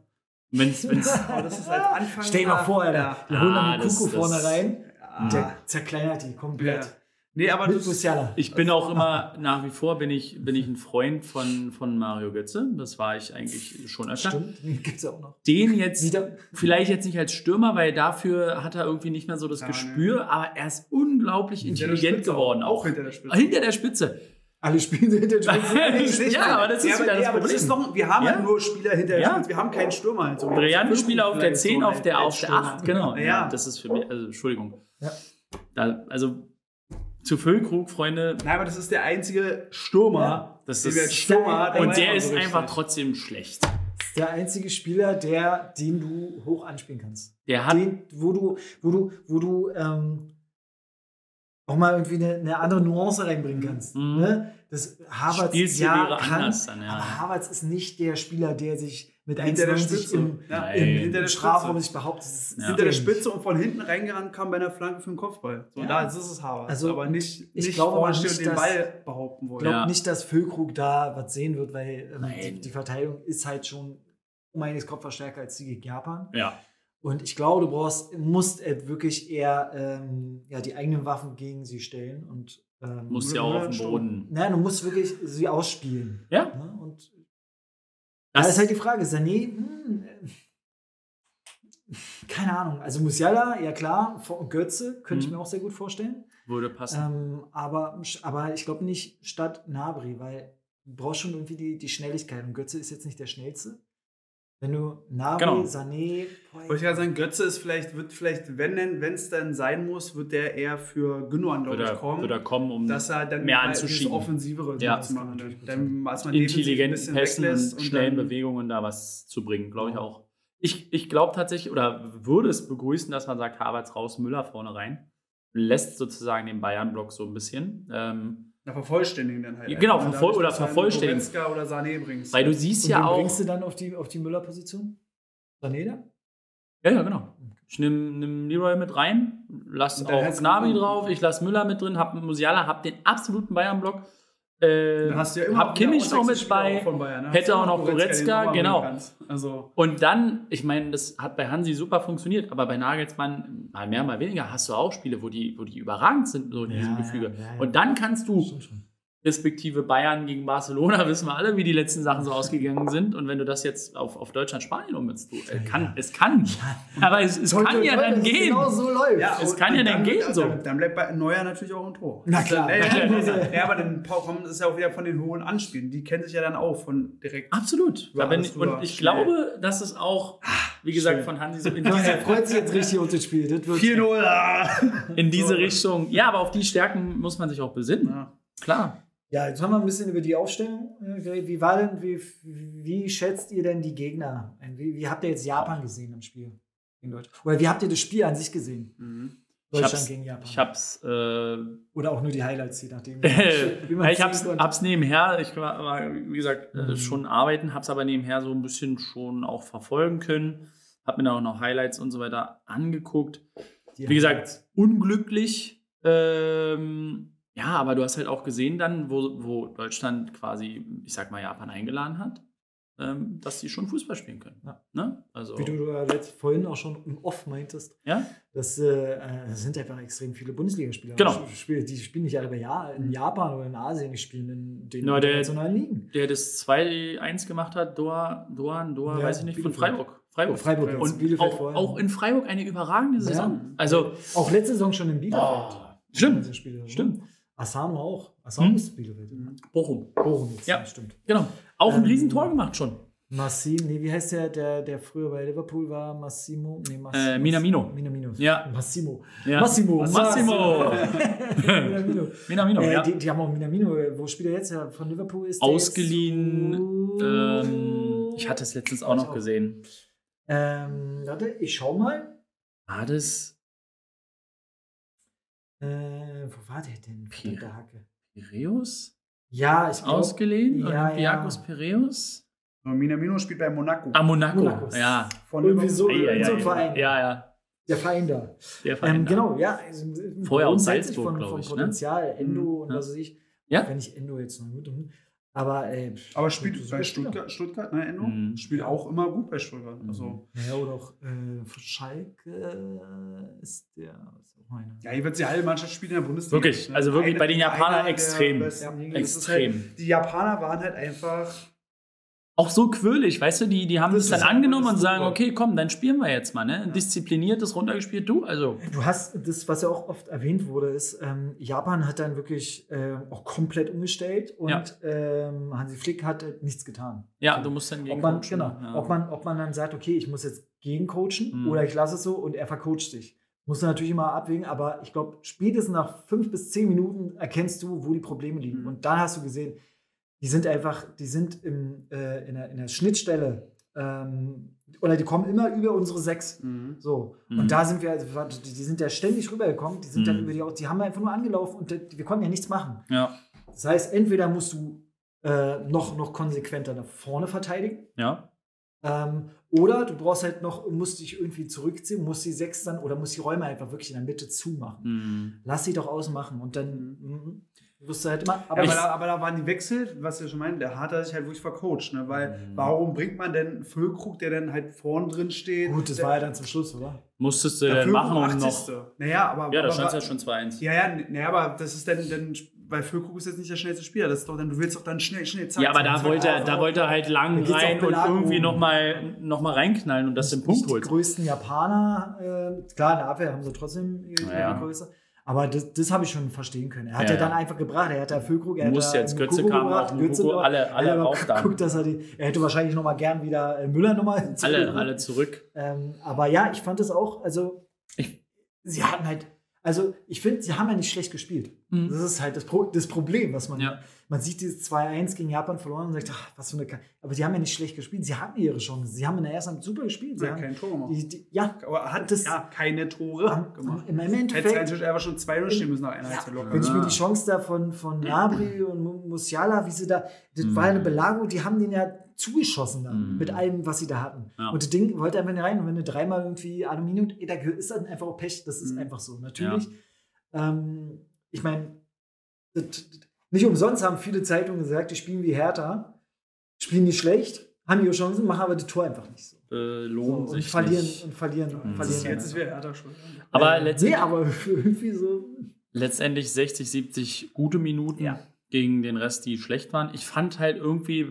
Wenn's, wenn's, immer- Aber das ist halt Anfang. Stell dir mal vor, Alter. Ja. Die holen Ah, dann Mukoko vorne rein. Ja. Und der zerkleinert die komplett. Ja. Nee, aber Mit das, ich bin auch immer, nach wie vor bin ich, bin ich ein Freund von, von Mario Götze. Das war ich eigentlich schon öfter. Stimmt, den gibt es auch noch. Den jetzt, Wieder. vielleicht jetzt nicht als Stürmer, weil dafür hat er irgendwie nicht mehr so das Ja, Gespür, aber er ist unglaublich intelligent geworden. auch. Auch hinter der Spitze. Hinter der Spitze. Alle spielen hinter den Spitzen. ja, aber das ist ja, wieder das ja, das Problem. ist doch, wir haben Ja. halt nur Spieler hinter der Ja. Spitze. Wir haben keinen Stürmer. Halt so. Brillante Spieler auf der Vielleicht 10, so auf der, auf der Stürmer. 8, genau. Ja. Das ist für mich, also Entschuldigung. Ja. Da, also zu Füllkrug, Freunde, Nein, aber das ist der einzige Stürmer, das den ist. Stürmer hatten. Und der ist einfach trotzdem schlecht. Das ist der einzige Spieler, der, den du hoch anspielen kannst. Der hat. Den, wo du, wo du, wo du ähm, auch mal irgendwie eine, eine andere Nuance reinbringen kannst. Mhm. Ne? Das Havertz Spielstil ja, wäre kann, anders dann, ja. aber Havertz ist nicht der Spieler, der sich mit Hinter der 1,90 Spitze. im, Ja, Nein. im, hinter im der Strafraum sich behauptet. Ja. hinter der. Spitze und von hinten reingerannt kam bei einer Flanke für den Kopfball. So, Ja. da ist es Harvard. Also, aber nicht, ich nicht glaube stehen nicht, den dass- Ball behaupten Ich wollen. glaube Ja. nicht, dass Füllkrug da was sehen wird, weil ähm, die, die Verteidigung ist halt schon um einiges kopfverstärker als die gegen Japan. Ja. Und ich glaube, du brauchst, musst äh, wirklich eher ähm, ja, die eigenen Waffen gegen sie stellen und ähm, Muss Müller- ja auch auf dem schon. Boden. Nein, du musst wirklich sie ausspielen. Ja. Ne? Und da Das ist halt die Frage, Sané, hm, äh, keine Ahnung. Also Musiala, ja klar, Götze könnte ich Mhm. mir auch sehr gut vorstellen. würde passen. Ähm, aber, aber ich glaube nicht statt Nabri, weil du brauchst schon irgendwie die, die Schnelligkeit. Und Götze ist jetzt nicht der schnellste. Wenn du Nabri, Genau. Sané, Wollte ich gerade sagen, Götze ist vielleicht, wird vielleicht, wenn denn, wenn es dann sein muss, wird der eher für Gündogan, glaube ich, kommen. würde er kommen, um dass er dann mehr dieses anzuschieben. Offensivere Ja. zu machen. Dann, dann, als man intelligenten bisschen Pässen weglässt und schnellen dann- Bewegungen da was zu bringen, glaube ich auch. Ich, ich glaube tatsächlich oder würde es begrüßen, dass man sagt, Havertz raus, Müller vorne rein. Lässt sozusagen den Bayern-Block so ein bisschen. Ähm, Na, vervollständigen dann halt. Ja, genau, einfach. vervoll- oder dass du halt vervollständigen. Goretzka oder Sané bringst. weil du siehst Und ja auch. bringst du dann auf die, auf die Müller-Position? Sané da? Ja, ja, genau. Ich nehme nehm Leroy mit rein, lass auch du- Gnabry drauf, ich lasse Müller mit drin, hab Musiala, hab den absoluten Bayern-Block. Äh, hast du ja immer hab Kimmich noch mit bei. auch Bayern, ne? hätte auch noch Goretzka, genau. Also, Und dann, ich meine, das hat bei Hansi super funktioniert, aber bei Nagelsmann mal mehr, mal weniger hast du auch Spiele, wo die, wo die überragend sind, so in Ja, diesem Gefüge. ja, ja. Und dann kannst du, Stimmt schon. Respektive Bayern gegen Barcelona, wissen wir alle, wie die letzten Sachen so ausgegangen sind. Und wenn du das jetzt auf, auf Deutschland, Spanien ummünzt, du, äh, kann, es kann. Aber es, es kann ja dann gehen. Genau so läuft. ja, Es und- kann ja und dann gehen, so. Dann, dann bleibt bei Neuer natürlich auch ein Tor. Na klar. Ja, Na ja, klar. ja, aber dann kommt es ja auch wieder von den hohen Anspielen. Die kennen sich ja dann auch von direkt. Absolut. Ich, und ich Schnell. glaube, dass es auch, wie gesagt, schön. von Hansi so in Er diese, freut sich jetzt richtig auf das Spiel. Das wird 4-0. ah. in diese. Richtung. Ja, aber auf die Stärken muss man sich auch besinnen. Ja. Klar. Ja, jetzt haben wir ein bisschen über die Aufstellung äh, geredet. Wie war denn, wie, wie schätzt ihr denn die Gegner? ein? Wie, wie habt ihr jetzt Japan gesehen im Spiel gegen Deutschland? Oder wie habt ihr das Spiel an sich gesehen? Mhm. Deutschland hab's, gegen Japan. ich hab's, äh, Oder auch nur die Highlights, je nachdem. wie man ich hab's, konnte. hab's nebenher, ich war, wie gesagt, äh, Mhm. schon arbeiten, hab's aber nebenher so ein bisschen schon auch verfolgen können. Hab mir dann auch noch Highlights und so weiter angeguckt. Die Wie gesagt, Highlights. unglücklich. Ähm, ja, aber du hast halt auch gesehen dann, wo, wo Deutschland quasi, ich sag mal, Japan eingeladen hat, ähm, dass sie schon Fußball spielen können. Ja. Ne? Also, Wie du letzt, vorhin auch schon im Off meintest, ja? das, äh, äh, das sind einfach extrem viele Bundesligaspieler. Genau. Die spielen- nicht alle bei ja in Japan oder in Asien, die spielen in den der- internationalen Ligen. Der das 2-1 gemacht hat, Doha, Dohan, Doha, Ja, weiß ich nicht, von. Freiburg. Freiburg. Freiburg jetzt, Und Bielefeld auch, vorher. auch in Freiburg eine überragende Ja. Saison. Also, Auch letzte Saison schon in Bielefeld. oh, stimmt, ne? stimmt. Asano auch. Asano Hm? ist Bielefeld. Bochum. Bochum jetzt, Ja. stimmt. Genau. Auch ein Ähm, Riesentor gemacht schon. Massim, nee, wie heißt der, der, der früher bei Liverpool war? Massimo? Nee, Massimo. Äh, Minamino. Minamino. Ja. Massimo. Ja. Massimo. Massimo. Minamino. Minamino, äh, ja. die, die haben auch Minamino. Wo spielt er jetzt? Ja, von Liverpool ist Ausgeliehen, zu- Ähm, ich hatte es letztens auch noch auch. gesehen. Ähm, warte, ich schau mal. War das Äh, wo war der denn? Pir- Verdammte Hacke. Piräus? Ja, ich glaube. Ausgeliehen? ja, Olympiakos ja. Piräus? Minamino spielt bei Monaco. Ah, Monaco. Monaco. Ja. Von Irgendwie so, ei, in so ei. ein Verein. Ja, ja. Der Verein da. Der Verein. Ähm, da. genau, ja. also, Vorher aus Salzburg, von, glaub vom ich, ne? Potenzial, Endo Mhm, und ja. was weiß ich. Ja? Wenn ich Endo jetzt noch gut. Aber, ey. Aber spielt bei Spieler. Stuttgart, Stuttgart ne, Enno? Mhm. Spielt auch immer gut bei Stuttgart. Mhm. Also, Naja, oder auch äh, Schalke ist der. Ist ja, hier wird die halbe Mannschaft spielen in der Bundesliga. Wirklich, also wirklich bei den Japanern extrem. besten Extrem. Halt, die Japaner waren halt einfach. Auch so quirlig, weißt du, die, die haben Das das, dann angenommen und sagen, okay, komm, dann spielen wir jetzt mal, ne? Diszipliniertes runtergespielt, du, also. Du hast das, was ja auch oft erwähnt wurde, ist, ähm, Japan hat dann wirklich äh, auch komplett umgestellt und Ja. ähm, Hansi Flick hat halt nichts getan. Ja, So. du musst dann gegen Ob man, coachen, genau, ne? ja. ob, man, ob man dann sagt, okay, ich muss jetzt gegencoachen Mhm. oder ich lasse es so und er vercoacht dich. Musst du natürlich immer abwägen, aber ich glaube, spätestens nach fünf bis zehn Minuten erkennst du, wo die Probleme liegen. Mhm. Und dann hast du gesehen, die sind einfach, die sind im, äh, in, der, in der Schnittstelle ähm, oder die kommen immer über unsere sechs. Mhm. So. Mhm. Und da sind wir, also, die, die sind ja ständig rübergekommen, die sind dann Mhm. über die, die haben einfach nur angelaufen und die, wir konnten ja nichts machen. Ja, Das heißt, entweder musst du äh, noch, noch konsequenter nach vorne verteidigen, ja. ähm, oder du brauchst halt noch, musst dich irgendwie zurückziehen, musst die sechs dann oder musst die Räume einfach wirklich in der Mitte zumachen. Mhm. Lass sie doch außen machen und dann du halt immer. Aber, ich- da, aber da waren die Wechsel, was ihr schon meint, der hat er sich halt wirklich vercoacht. Ne? Weil Mhm. warum bringt man denn Füllkrug, der dann halt vorn drin steht? gut, das der, war ja dann zum Schluss, oder? Musstest du dann machen und 80. noch. Naja, aber. Ja, da aber, stand es ja schon 2-1. Ja, ja, naja, aber das ist dann, dann weil Füllkrug ist jetzt nicht der schnellste Spieler. Das ist doch dann, du willst doch dann schnell, schnell zack, Ja, aber zack, da wollte, er, da wollte er halt lang rein und irgendwie nochmal noch mal reinknallen und das den Punkt holt. die größten Japaner, äh, klar, in der Abwehr haben sie trotzdem ihre Naja. ihre Größe. Aber das, das habe ich schon verstehen können. Er hat Ja, ja, dann einfach gebracht. Er hat da Füllkrug, er Muss hat jetzt, Götze kam gebracht, auch, Götze alle- Er alle aber auch da. geguckt, dass er die. Er hätte wahrscheinlich noch mal gern wieder äh, Müller nochmal Alle, alle zurück. Ähm, aber ja, ich fand es auch, also Ich- sie hatten halt, also ich finde, sie haben ja nicht schlecht gespielt. Mhm. Das ist halt das, Pro das Problem, was man, Ja. man sieht dieses 2-1 gegen Japan verloren und sagt, ach, was für eine, Ka aber sie haben ja nicht schlecht gespielt, sie hatten ihre Chance, sie haben in der ersten Halbzeit super gespielt. Sie Ja, haben, kein Tor gemacht. die, die, ja, Aber hat Das- ja keine Tore am, gemacht. im, im Hätte eigentlich einfach schon 2-0 stehen müssen nach einer ja, Halbzeit locker. wenn ich mir Ah. die Chance da von, von Nabri und Mu- Musiala, wie sie da, das Mhm. war eine Belagerung, die haben den ja zugeschossen dann, Mhm. mit allem, was sie da hatten. Ja. Und das Ding wollte einfach nicht rein. Und wenn du dreimal irgendwie Aluminium, ey, da ist dann einfach auch Pech. Das ist Mhm. einfach so. Natürlich, ähm, ich meine, nicht umsonst haben viele Zeitungen gesagt, die spielen wie Hertha, spielen nicht schlecht, haben ihre Chancen, machen aber die Tor einfach nicht so. Äh, so lohnen und sich verlieren nicht. und verlieren Mhm. und Das ist, verlieren. jetzt ist wieder Hertha schuld. Aber Äh, nee, letztendlich, aber irgendwie so. letztendlich 60, 70 gute Minuten Ja. Gegen den Rest, die schlecht waren. Ich fand halt irgendwie,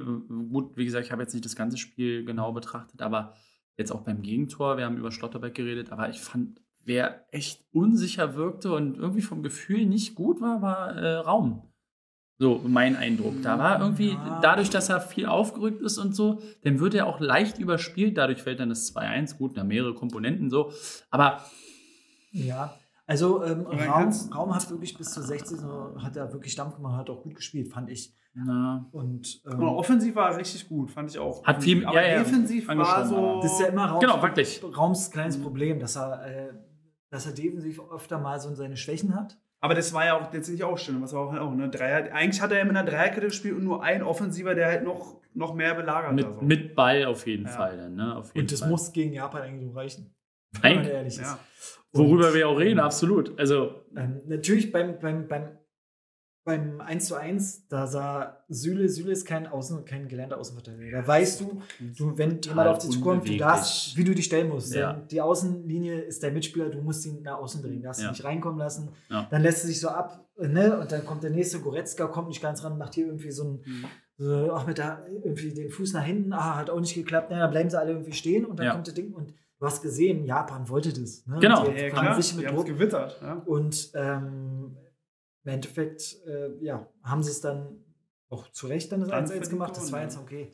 gut, wie gesagt, ich habe jetzt nicht das ganze Spiel genau betrachtet, aber jetzt auch beim Gegentor, wir haben über Schlotterbeck geredet, aber ich fand, wer echt unsicher wirkte und irgendwie vom Gefühl nicht gut war, war äh, Raum. So, mein Eindruck. Da war irgendwie, dadurch, dass er viel aufgerückt ist und so, dann wird er auch leicht überspielt. Dadurch fällt dann das 2-1. Gut, da mehrere Komponenten so. Aber Ja, Also ähm, Raum, Raum hat wirklich bis zur 60 hat er wirklich Dampf gemacht, hat auch gut gespielt, fand ich. Ja. Und, ähm, und offensiv war er richtig gut, fand ich auch. Hat viel, aber ja, defensiv war so. Das ist ja immer Raums, genau, wirklich. Raums kleines Problem, dass er, äh, dass er defensiv öfter mal so seine Schwächen hat. Aber das war ja auch jetzt nicht Ausstellung, was war auch, auch ne? Dreier, eigentlich hat er ja mit einer Dreierkette gespielt und nur ein Offensiver, der halt noch, noch mehr belagert mit, so. mit Ball auf jeden ja. Fall. Dann, ne? Auf jeden und das Fall. muss gegen Japan eigentlich reichen. Wenn ehrlich ja. Worüber und, wir auch reden, absolut. Also ähm, natürlich beim, beim, beim, beim 1 zu 1, da sah Süle, Süle ist kein, Außen, kein gelernter Außenverteidiger. Da weißt du, du wenn jemand auf dich zukommt, du darfst, wie du dich stellen musst. Ja. Die Außenlinie ist dein Mitspieler, du musst ihn nach außen drehen, darfst ja. ihn nicht reinkommen lassen. Ja. Dann lässt er sich so ab, ne? Und dann kommt der nächste, Goretzka kommt nicht ganz ran, macht hier irgendwie so ein, mhm. so, auch mit da irgendwie den Fuß nach hinten, ah, hat auch nicht geklappt, ja, dann bleiben sie alle irgendwie stehen und dann kommt der Ding und du hast gesehen, Japan wollte das. Ne? Genau, die ja, klar, sich mit Druck. gewittert. Ja. Und ähm, im Endeffekt, äh, ja, haben sie es dann auch zu Recht dann das 1-1 gemacht. Das war jetzt okay.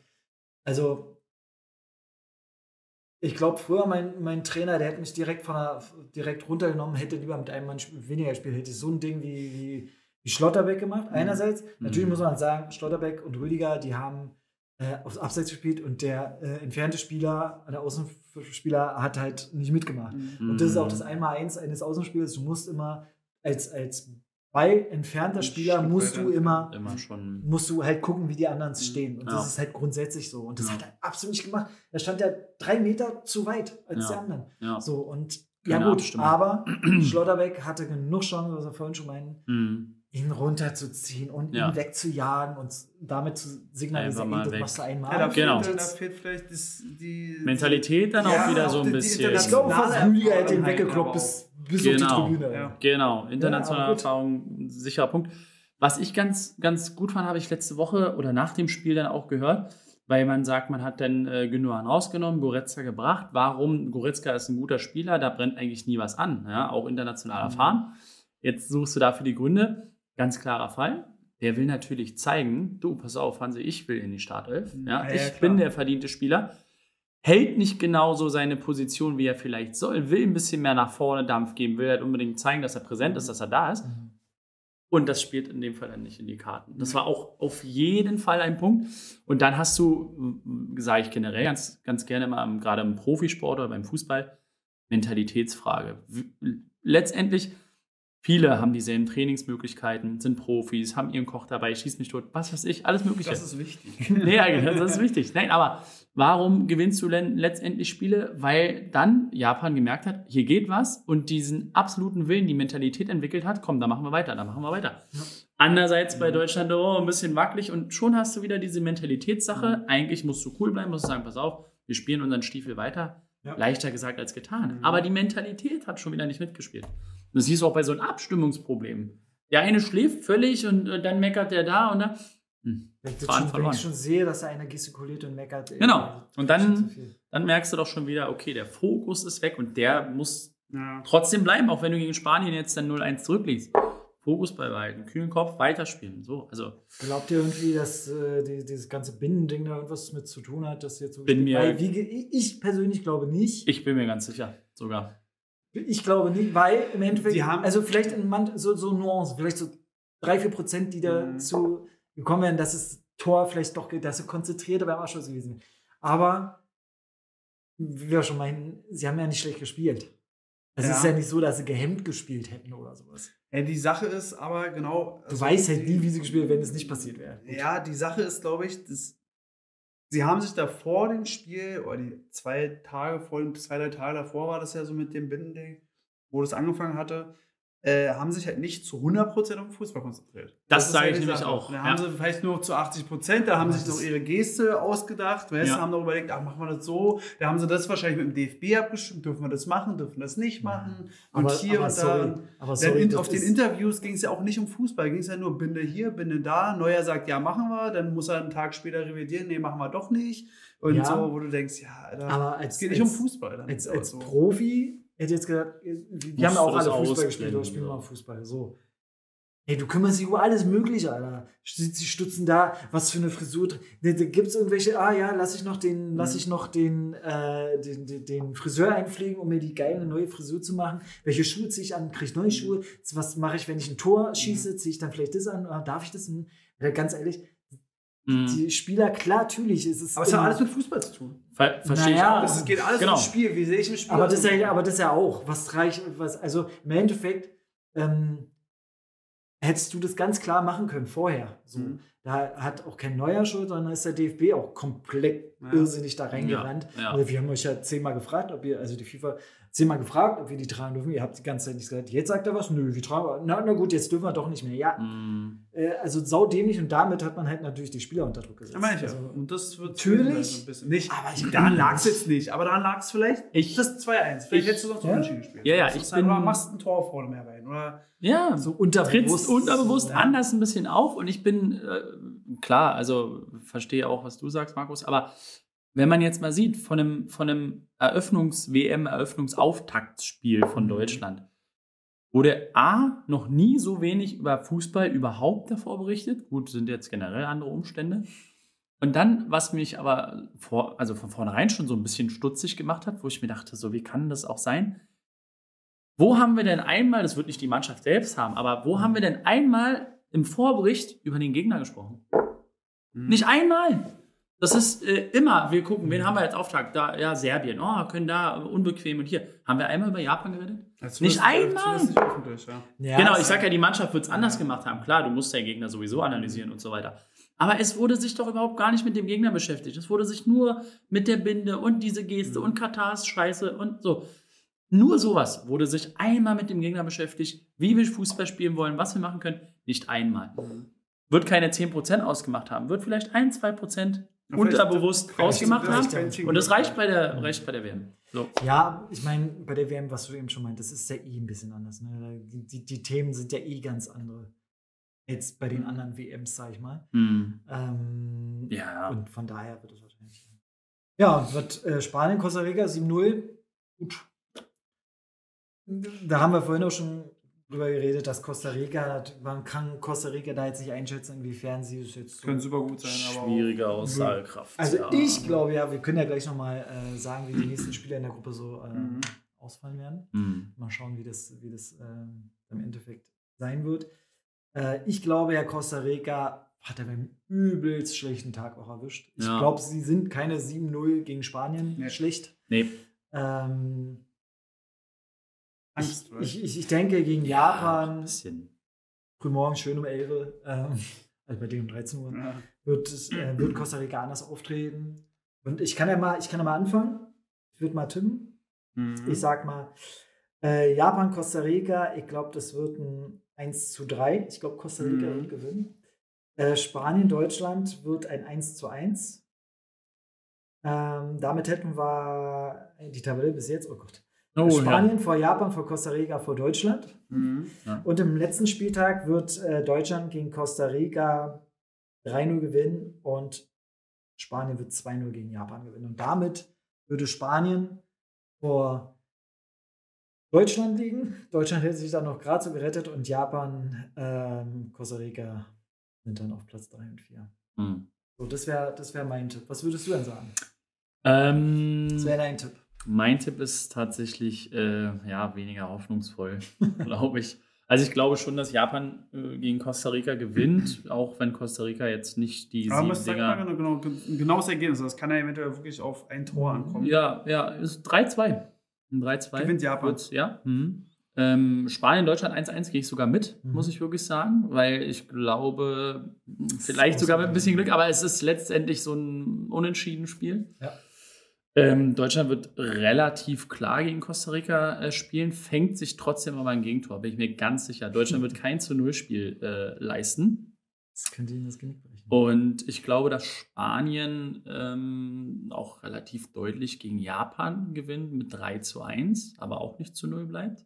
Also, ich glaube, früher mein, mein Trainer, der hätte mich direkt von der, direkt runtergenommen, hätte lieber mit einem Mann weniger gespielt, hätte so ein Ding wie, wie, wie Schlotterbeck gemacht. Mhm. Einerseits, mhm. natürlich muss man sagen, Schlotterbeck und Rüdiger, die haben äh, aufs Abseits gespielt und der äh, entfernte Spieler, der Außenspieler, hat halt nicht mitgemacht. Mhm. Und das ist auch das Einmal-Eins eines Außenspielers. Du musst immer als, als bei entfernter Spieler musst du immer, immer schon musst du halt gucken, wie die anderen stehen. Und ja. das ist halt grundsätzlich so. Und das ja. hat er absolut nicht gemacht. Da stand er drei Meter zu weit als ja. die anderen. So, und ja, gut, Abstimmung. aber Schlotterbeck hatte genug Chancen, was er vorhin schon meinen, mhm ihn runterzuziehen und ja. ihn wegzujagen und damit zu signalisieren, ey, du weg. machst du einmal. Ja, da, genau. fehlt, da fehlt vielleicht das, die Mentalität dann ja, auch wieder so ein bisschen. Ich glaube, fast Rüdiger hätte ihn weggekloppt bis, bis genau. auf die Tribüne. Ja. Genau, internationale Erfahrung, sicherer Punkt. Was ich ganz, ganz gut fand, habe ich letzte Woche oder nach dem Spiel dann auch gehört, weil man sagt, man hat dann äh, Gündogan rausgenommen, Goretzka gebracht. Warum? Goretzka ist ein guter Spieler, da brennt eigentlich nie was an, ja? auch international mhm. erfahren. Jetzt suchst du dafür die Gründe. Ganz klarer Fall. Der will natürlich zeigen, du, pass auf, Hansi, ich will in die Startelf. Ja, ja, ich ja, bin der verdiente Spieler. Hält nicht genauso seine Position, wie er vielleicht soll, will ein bisschen mehr nach vorne Dampf geben, will halt unbedingt zeigen, dass er präsent ist, dass er da ist. Mhm. Und das spielt in dem Fall dann nicht in die Karten. Das war auch auf jeden Fall ein Punkt. Und dann hast du, sage ich generell ganz, ganz gerne mal, gerade im Profisport oder beim Fußball, Mentalitätsfrage. Letztendlich Viele haben dieselben Trainingsmöglichkeiten, sind Profis, haben ihren Koch dabei, schießt mich tot, was weiß ich, alles Mögliche. Das ist wichtig. nee, das ist wichtig. Nein, aber warum gewinnst du denn letztendlich Spiele? Weil dann Japan gemerkt hat, hier geht was und diesen absoluten Willen, die Mentalität entwickelt hat, komm, da machen wir weiter, da machen wir weiter. Ja. Andererseits bei Deutschland, oh, ein bisschen wackelig und schon hast du wieder diese Mentalitätssache. Mhm. Eigentlich musst du cool bleiben, musst du sagen, pass auf, wir spielen unseren Stiefel weiter. Ja. Leichter gesagt als getan. Mhm. Aber die Mentalität hat schon wieder nicht mitgespielt. Das siehst du auch bei so einem Abstimmungsproblem. Der eine schläft völlig und äh, dann meckert der da und da. Hm. Wenn, schon, wenn ich schon sehe, dass einer gestikuliert und meckert. Genau. Und dann, dann merkst du doch schon wieder, okay, der Fokus ist weg und der muss ja. trotzdem bleiben, auch wenn du gegen Spanien jetzt dann 0-1 zurückliegst. Fokus beibehalten, kühlen Kopf, weiterspielen. So, also. Glaubt ihr irgendwie, dass äh, die, dieses ganze Binnending da irgendwas mit zu tun hat, dass jetzt so bin mir, Weil, wie, ich persönlich glaube nicht. Ich bin mir ganz sicher, sogar. Ich glaube nicht, weil im Endeffekt, die haben, also vielleicht in man, so, so Nuancen, vielleicht so drei, vier Prozent, die dazu mhm. gekommen wären, dass das Tor vielleicht doch, dass sie konzentrierter beim Abschluss gewesen wäre. Aber, wie wir schon meinen, sie haben ja nicht schlecht gespielt. Es ja. ist ja nicht so, dass sie gehemmt gespielt hätten oder sowas. Ja, die Sache ist aber genau. Du also weißt halt nie, wie sie gespielt wenn es nicht passiert wäre. Ja, die Sache ist, glaube ich, dass sie haben sich da vor dem Spiel, oder die zwei Tage vor, zwei, drei Tage davor war das ja so mit dem Bindending, wo das angefangen hatte, äh, haben sich halt nicht zu 100% auf den Fußball konzentriert. Das, das sage ich nämlich auch. Da ja. haben sie vielleicht nur zu 80%, da haben sie sich noch ihre Geste ausgedacht, weißt, ja. haben noch überlegt, ach, machen wir das so. Da haben sie das wahrscheinlich mit dem DFB abgestimmt, dürfen wir das machen, dürfen wir das nicht machen. Und aber, hier aber und sorry, da. Aber sorry, in, auf den Interviews ging es ja auch nicht um Fußball, ging es ja nur Binde hier, Binde da. Neuer sagt, ja, machen wir, dann muss er einen Tag später revidieren, nee, machen wir doch nicht. Und ja, so, wo du denkst, ja, Alter, aber als, es geht nicht als, um Fußball. Dann als, als so. Profi hätte jetzt gesagt, wir haben ja auch alle Fußball gespielt, oder spielen mal Fußball. So. Ey, du kümmerst dich um alles Mögliche, Alter. Sie, stutzen da, was für eine Frisur. Da, da gibt es irgendwelche, ah ja, lass ich noch den, lass ich noch den, äh, den, den, den Friseur einpflegen, um mir die geile neue Frisur zu machen. Welche Schuhe ziehe ich an? Kriege ich neue Schuhe? Was mache ich, wenn ich ein Tor schieße? Ziehe ich dann vielleicht das an? Ah, darf ich das? Ja, ganz ehrlich, Mhm. die Spieler, klar, natürlich ist es. Aber es hat alles mit Fußball zu tun. Ver Verstehe Naja, ich auch. Es geht alles Genau. ums Spiel. Wie sehe ich im Spiel? Aber das, ist ja, aber das ist ja auch, was reicht, was, also im Endeffekt ähm, hättest du das ganz klar machen können vorher. So. Mhm. Da hat auch kein neuer Schuld, sondern ist der DFB auch komplett Ja. irrsinnig da reingerannt. Ja, ja. Weil Wir haben euch ja zehnmal gefragt, ob ihr, also die FIFA zehnmal gefragt, ob wir die tragen dürfen. Ihr habt die ganze Zeit nicht gesagt, jetzt sagt er was, nö, wir tragen, na, na gut, jetzt dürfen wir doch nicht mehr. Ja, Mhm. äh, also saudämlich und damit hat man halt natürlich die Spieler unter Druck gesetzt. Ja. Also, Und das wird Natürlich. so ein bisschen. Nicht, Aber ich- daran lag es jetzt nicht. Aber daran lag es vielleicht. Ich- das 2-1. Vielleicht ich- hättest du noch so Ja? unentschieden gespielt. Ja, ja, ich halt- bin- Oder machst ein Tor vorne mehr rein. Oder Ja, so unterbewusst. trittst unterbewusst Ja. anders ein bisschen auf und ich bin, äh, klar, also verstehe auch, was du sagst, Markus, aber wenn man jetzt mal sieht, von einem, von einem Eröffnungs-WM-Eröffnungsauftaktspiel von Mhm. Deutschland, wurde A, noch nie so wenig über Fußball überhaupt davor berichtet. Gut, sind jetzt generell andere Umstände. Und dann, was mich aber vor, also von vornherein schon so ein bisschen stutzig gemacht hat, wo ich mir dachte, so wie kann das auch sein? Wo haben wir denn einmal, das wird nicht die Mannschaft selbst haben, aber wo haben wir denn einmal im Vorbericht über den Gegner gesprochen? Nicht einmal. Das ist äh, immer, wir gucken, wen haben wir jetzt Auftakt? Da, ja, Serbien. Oh, können da unbequem und hier. Haben wir einmal über Japan geredet? Zumindest- Nicht einmal. nicht öffentlich, ja. Ja, genau, ich es- sag ja, die Mannschaft wird es anders gemacht haben. Klar, du musst deinen Gegner sowieso analysieren und so weiter. Aber es wurde sich doch überhaupt gar nicht mit dem Gegner beschäftigt. Es wurde sich nur mit der Binde und diese Geste und Katars Scheiße und so. Nur sowas wurde sich einmal mit dem Gegner beschäftigt, wie wir Fußball spielen wollen, was wir machen können. Nicht einmal. Wird keine 10% ausgemacht haben, wird vielleicht 1, 2% Ja, unterbewusst vielleicht- ausgemacht vielleicht- haben. vielleicht- Und das reicht bei der, reicht bei der WM. So. Ja, ich meine, bei der WM, was du eben schon meintest, ist ja eh ein bisschen anders. Ne? Die, die, die Themen sind ja eh ganz andere. Jetzt bei den anderen WMs, sag ich mal. Hm. Ähm, Ja. Und von daher wird es wahrscheinlich. Ja, wird äh, Spanien, Costa Rica 7-0. Gut. Da haben wir vorhin auch schon drüber geredet, dass Costa Rica, man kann Costa Rica da jetzt nicht einschätzen, inwiefern sie es jetzt so Können super gut sein, aber. Schwierige Aussagekraft. Also ja. ich glaube ja, wir können ja gleich nochmal äh, sagen, wie die nächsten Spiele in der Gruppe so äh, Mhm. ausfallen werden. Hm. Mal schauen, wie das, wie das ähm, im Endeffekt sein wird. Äh, ich glaube, ja, Costa Rica hat er beim übelst schlechten Tag auch erwischt. Ich Ja. glaube, sie sind keine 7-0 gegen Spanien Nee. schlecht. Nee. Ähm, Angst, ich, ich, ich, ich denke, gegen Ein Japan, frühmorgen schön um 11 Uhr, ähm, also bei denen um 13 Uhr, Ja. wird, äh, wird Costa Rica anders auftreten. Und ich kann ja mal, ich kann ja mal anfangen. Ich würde mal tippen. Mhm. Ich sag mal, äh, Japan, Costa Rica, ich glaube, das wird ein 1 zu 3. Ich glaube, Costa Rica Mhm. wird gewinnen. Äh, Spanien, Deutschland wird ein 1 zu 1. Ähm, damit hätten wir die Tabelle bis jetzt, oh Gott. Oh, Spanien vor Japan, vor Costa Rica, vor Deutschland. Mhm. Und im letzten Spieltag wird äh, Deutschland gegen Costa Rica 3-0 gewinnen und Spanien wird 2-0 gegen Japan gewinnen. Und damit würde Spanien vor Deutschland liegen. Deutschland hätte sich dann noch gerade so gerettet und Japan, ähm, Costa Rica sind dann auf Platz 3 und 4. Ja. Hm. So, das wäre das wär mein Tipp. Was würdest du denn sagen? Ähm, Das wäre dein Tipp. Mein Tipp ist tatsächlich äh, ja, weniger hoffnungsvoll, glaube ich. Also ich glaube schon, dass Japan äh, gegen Costa Rica gewinnt, auch wenn Costa Rica jetzt nicht die Aber sieben Dinger... genau, genau, ein genaues Ergebnis. Das kann ja eventuell wirklich auf ein Tor ankommen. Ja, ja, ist 3-2. Ein 3-2. Gewinnt Japan. Wird's, ja. Mhm. Ähm, Spanien, Deutschland 1-1 gehe ich sogar mit, Mhm. muss ich wirklich sagen, weil ich glaube, vielleicht sogar so. mit ein bisschen Glück, aber es ist letztendlich so ein unentschieden Spiel. Ja. Ähm, Deutschland wird relativ klar gegen Costa Rica äh, spielen, fängt sich trotzdem aber ein Gegentor, bin ich mir ganz sicher. Deutschland wird kein zu Null Spiel äh, leisten. Das könnte Ihnen das Genick brechen. Und ich glaube, dass Spanien ähm, auch relativ deutlich gegen Japan gewinnt mit 3 zu 1, aber auch nicht zu 0 bleibt.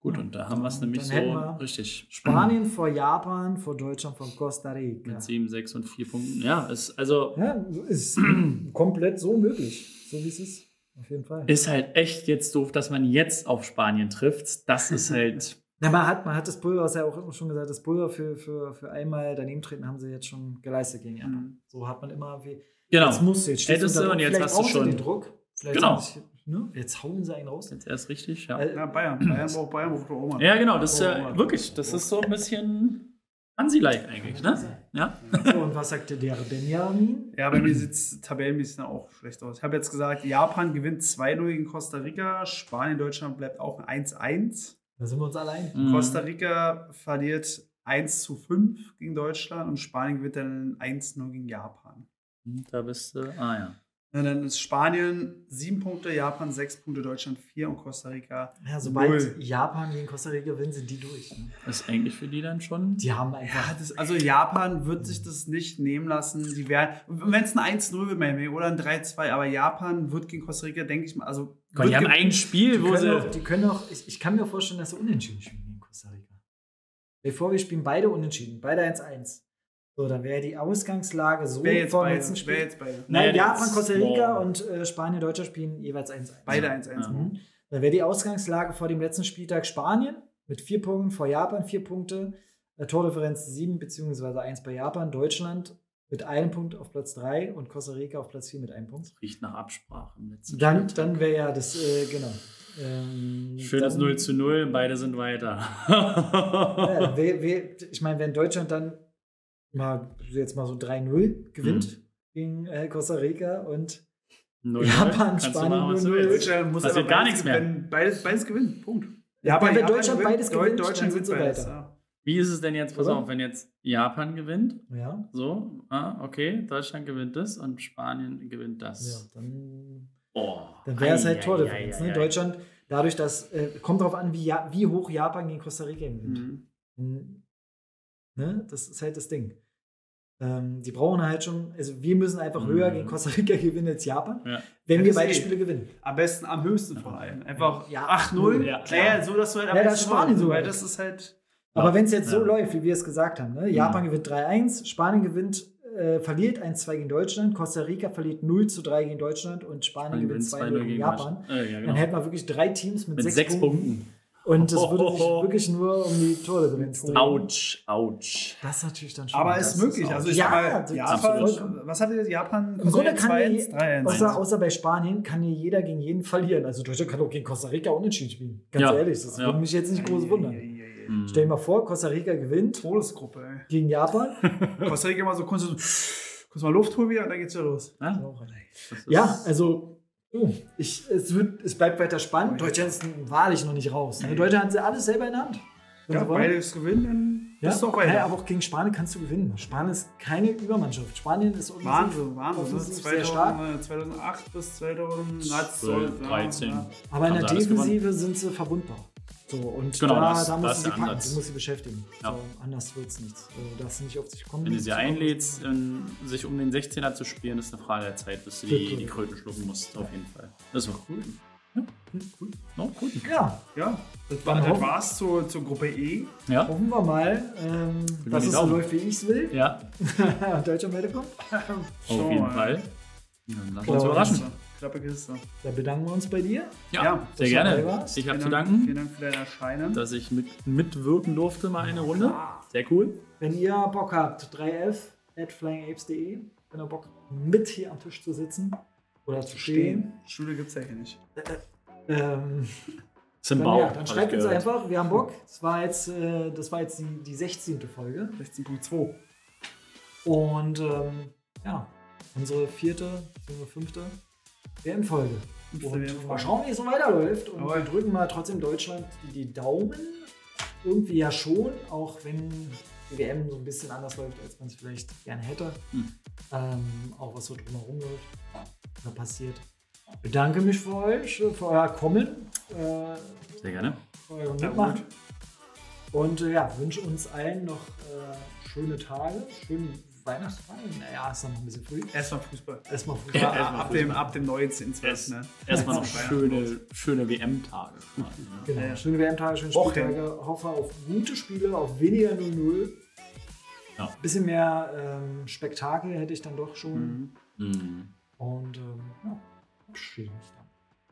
Gut, und da haben wir es nämlich so richtig. Spanien vor Japan, vor Deutschland, vor Costa Rica. Mit 7, 6 und 4 Punkten. Ja, ist, also Ja, ist komplett so möglich, so wie es ist. Auf jeden Fall. ist halt echt jetzt doof, dass man jetzt auf Spanien trifft. Das ist halt Na, man, hat, man hat das Pulver, was ja auch schon gesagt, das Pulver für, für, für einmal daneben treten haben sie jetzt schon geleistet gegen Japan. Mhm. So hat man immer wie. Genau. Musst du, jetzt Hättest du und jetzt hast du schon. den Druck. Vielleicht Genau. sie, ne? Jetzt hauen sie einen raus. Jetzt erst richtig, ja. Äh, Ja, Bayern. Bayern braucht Bayern braucht auch mal. Ja, genau, das ist ja wirklich, das ist so ein bisschen Hansi-like eigentlich, ne? Ja. So, und was sagte der Benjamin? Ja, bei mir sieht es tabellenmäßig auch schlecht aus. Ich habe jetzt gesagt, Japan gewinnt 2-0 gegen Costa Rica, Spanien, Deutschland bleibt auch ein 1-1. Da sind wir uns allein. Mhm. Costa Rica verliert 1 zu 5 gegen Deutschland und Spanien gewinnt dann 1-0 gegen Japan. Da bist du, ah ja. Dann ist Spanien 7 Punkte, Japan 6 Punkte, Deutschland 4 und Costa Rica. Ja, sobald Null. Japan gegen Costa Rica gewinnen, sind die durch. Ne? Ist eigentlich für die dann schon? Die haben Ja, einfach. das, also Japan wird sich das nicht nehmen lassen. Die werden, wenn es ein 1-0 wird, meinetwegen, oder ein 3-2, aber Japan wird gegen Costa Rica, denke ich mal, also. Wird die haben ein Spiel, Die wo können, auch, sie. die können auch, ich, ich kann mir vorstellen, dass sie unentschieden spielen gegen Costa Rica. Bevor wir spielen beide unentschieden, beide 1-1. So, dann wäre die Ausgangslage so Wer jetzt vor dem beide? letzten Spiel. Jetzt beide? Nein, Nee, Japan, das- Costa Rica Boah. und äh, Spanien, Deutschland spielen jeweils 1-1. Beide 1-1. Ja. Mhm. Dann wäre die Ausgangslage vor dem letzten Spieltag Spanien mit vier Punkten, vor Japan vier Punkte, äh, Tordifferenz 7 bzw. 1 bei Japan, Deutschland mit einem Punkt auf Platz 3 und Costa Rica auf Platz 4 mit einem Punkt. Riecht nach Absprache im letzten Dann, Spieltag. dann wäre ja das, äh, genau. Ähm, Schönes dann- 0 zu 0, beide sind weiter. Ja, wer, wer, ich meine, wenn Deutschland dann mal jetzt mal so 3-0 gewinnt gegen äh, Costa Rica und 0 Japan, Kannst du Spanien machen, was du 0-0. willst. Deutschland muss einfach gar beides nichts mehr. gewinnen. Beides, beides gewinnen. Punkt. Ja, aber wenn Deutschland beides Deu- gewinnt, Deutschland dann sind gewinnt sie beides. weiter. Ja. Wie ist es denn jetzt? Pass Oder? auf, wenn jetzt Japan gewinnt, ja, so, ah, okay, Deutschland gewinnt das und Spanien gewinnt ja das. dann, Oh. dann wäre es halt Tordifferenz. Ne? Deutschland, dadurch, dass, äh, kommt darauf an, wie, ja, wie hoch Japan gegen Costa Rica gewinnt. Mhm. Mhm. Ne? Das ist halt das Ding. Ähm, die brauchen halt schon, also wir müssen einfach Mhm. höher gegen Costa Rica gewinnen als Japan, Ja. wenn Ja, wir das beide eh. Spiele gewinnen. Am besten am höchsten von allen. Einfach Ja, 8-0. Ja, Ja, so dass du halt am Ja, das besten Spanien so, weil weit. das ist halt. Aber Ja. wenn es jetzt so läuft, wie wir es gesagt haben, ne? Japan gewinnt 3-1, Spanien gewinnt, äh, verliert 1-2 gegen Deutschland, Costa Rica verliert 0-3 gegen Deutschland und Spanien gewinnt 2-0 gegen Japan. Äh, ja, genau. Dann hätten wir wirklich drei Teams mit, Mit sechs, sechs Punkten. Punkten. Und es würde sich Hohoho. wirklich nur um die Tordifferenz drehen. Autsch, autsch. Das ist natürlich dann schon. Aber ist möglich. auch- Also ich ja, mal, ist Japan, was hat jetzt Japan? Im Grunde kann 2-1, je, 3-1. außer, außer bei Spanien kann hier jeder gegen jeden verlieren. Also Deutschland kann auch gegen Costa Rica unentschieden spielen. Ganz Ja. ehrlich, das Ja. würde mich jetzt nicht groß wundern. Hm. Stell dir mal vor, Costa Rica gewinnt Todesgruppe, ey. gegen Japan. Costa Rica immer so kurz, kurz mal Luft holen wieder und dann geht's wieder los. Ja, ist- Ja, also oh, ich, es, wird, es bleibt weiter spannend. Deutschland ist wahrlich noch nicht raus. Ne? Deutschland hat sie alles selber in der Hand. Wenn Ja, beides gewinnen, dann ja? bist du auch weiter. Ja, aber auch gegen Spanien kannst du gewinnen. Spanien ist keine Übermannschaft. Spanien ist offensiv- Wahnsinn, Wahnsinn. ne? offensiv sehr stark. 2000, 2008 bis 2013. 12, 13. Aber in der Defensive sind sie verwundbar. So, und Genau, da, das- da der sie packen, du musst sie beschäftigen. Ja. So, anders wird es nichts. Du darfst nicht auf sich kommen. Wenn du sie einlädst, in, sich um den 16er zu spielen, ist eine Frage der Zeit, bis du die, Cool. die Kröten schlucken musst, auf jeden Fall. Das war cool. Ja, cool. No, cool. Ja, Ja, das, war, das war's zur, zur Gruppe E. Ja, hoffen wir mal, ähm, dass es so läuft, wie ich es will. ja, und Deutschland weiterkommt. auf jeden. Fall. Dann lass uns überraschen. Klappe Kiste. Da bedanken wir uns bei dir. Ja, Ja, sehr gerne. Ich habe zu danken, Vielen Dank für dein Erscheinen. dass ich mit, mitwirken durfte mal eine Runde. Sehr cool. Wenn ihr Bock habt, 3f at flyingapes.de, wenn ihr Bock habt, mit hier am Tisch zu sitzen oder zu stehen, Schule gibt's ja hier nicht. ähm, Sind dann, Bau. ja, dann schreibt uns gehört. einfach, wir haben Bock. Das war jetzt, äh, das war jetzt die, die 16. Folge. 16.2. Und ähm, ja, unsere vierte, unsere fünfte WM-Folge. WM-Folge. mal schauen, wie es so weiterläuft. Und Jawohl. wir drücken mal trotzdem Deutschland die, Daumen. Irgendwie ja schon, auch wenn die WM so ein bisschen anders läuft, als man es vielleicht gerne hätte. Hm. Ähm, auch was so drumherum läuft, da passiert. Bedanke mich für euch, für euer Kommen, äh, Sehr gerne. für euer Mitmachen. Und äh, ja, wünsche uns allen noch äh, schöne Tage, schönen Weihnachtsfeiern. Naja, ist noch ein bisschen früh. Erstmal Fußball. Erstmal früh. Ja, ab, erstmal ab, dem, Fußball. ab dem 19.12. Erst- Ne? Erstmal noch schöne, schöne WM-Tage. Genau. Ja. Schöne WM-Tage, schöne. Spieltage. Hoffe auf gute Spiele, auf weniger 0-0. Ja. Bisschen mehr ähm, Spektakel hätte ich dann doch schon. Mhm. Mhm. Und ähm, ja, verabschieden uns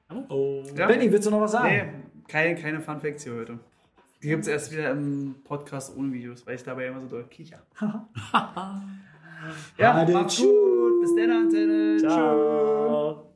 dann. Oh. Ja. Benny, willst du noch was sagen? Nee, keine, keine Fun Facts hier heute. Die gibt es erst wieder im Podcast ohne Videos, weil ich dabei immer so doll kicher. ja, macht's gut. Bis dann, Antenne. Ciao.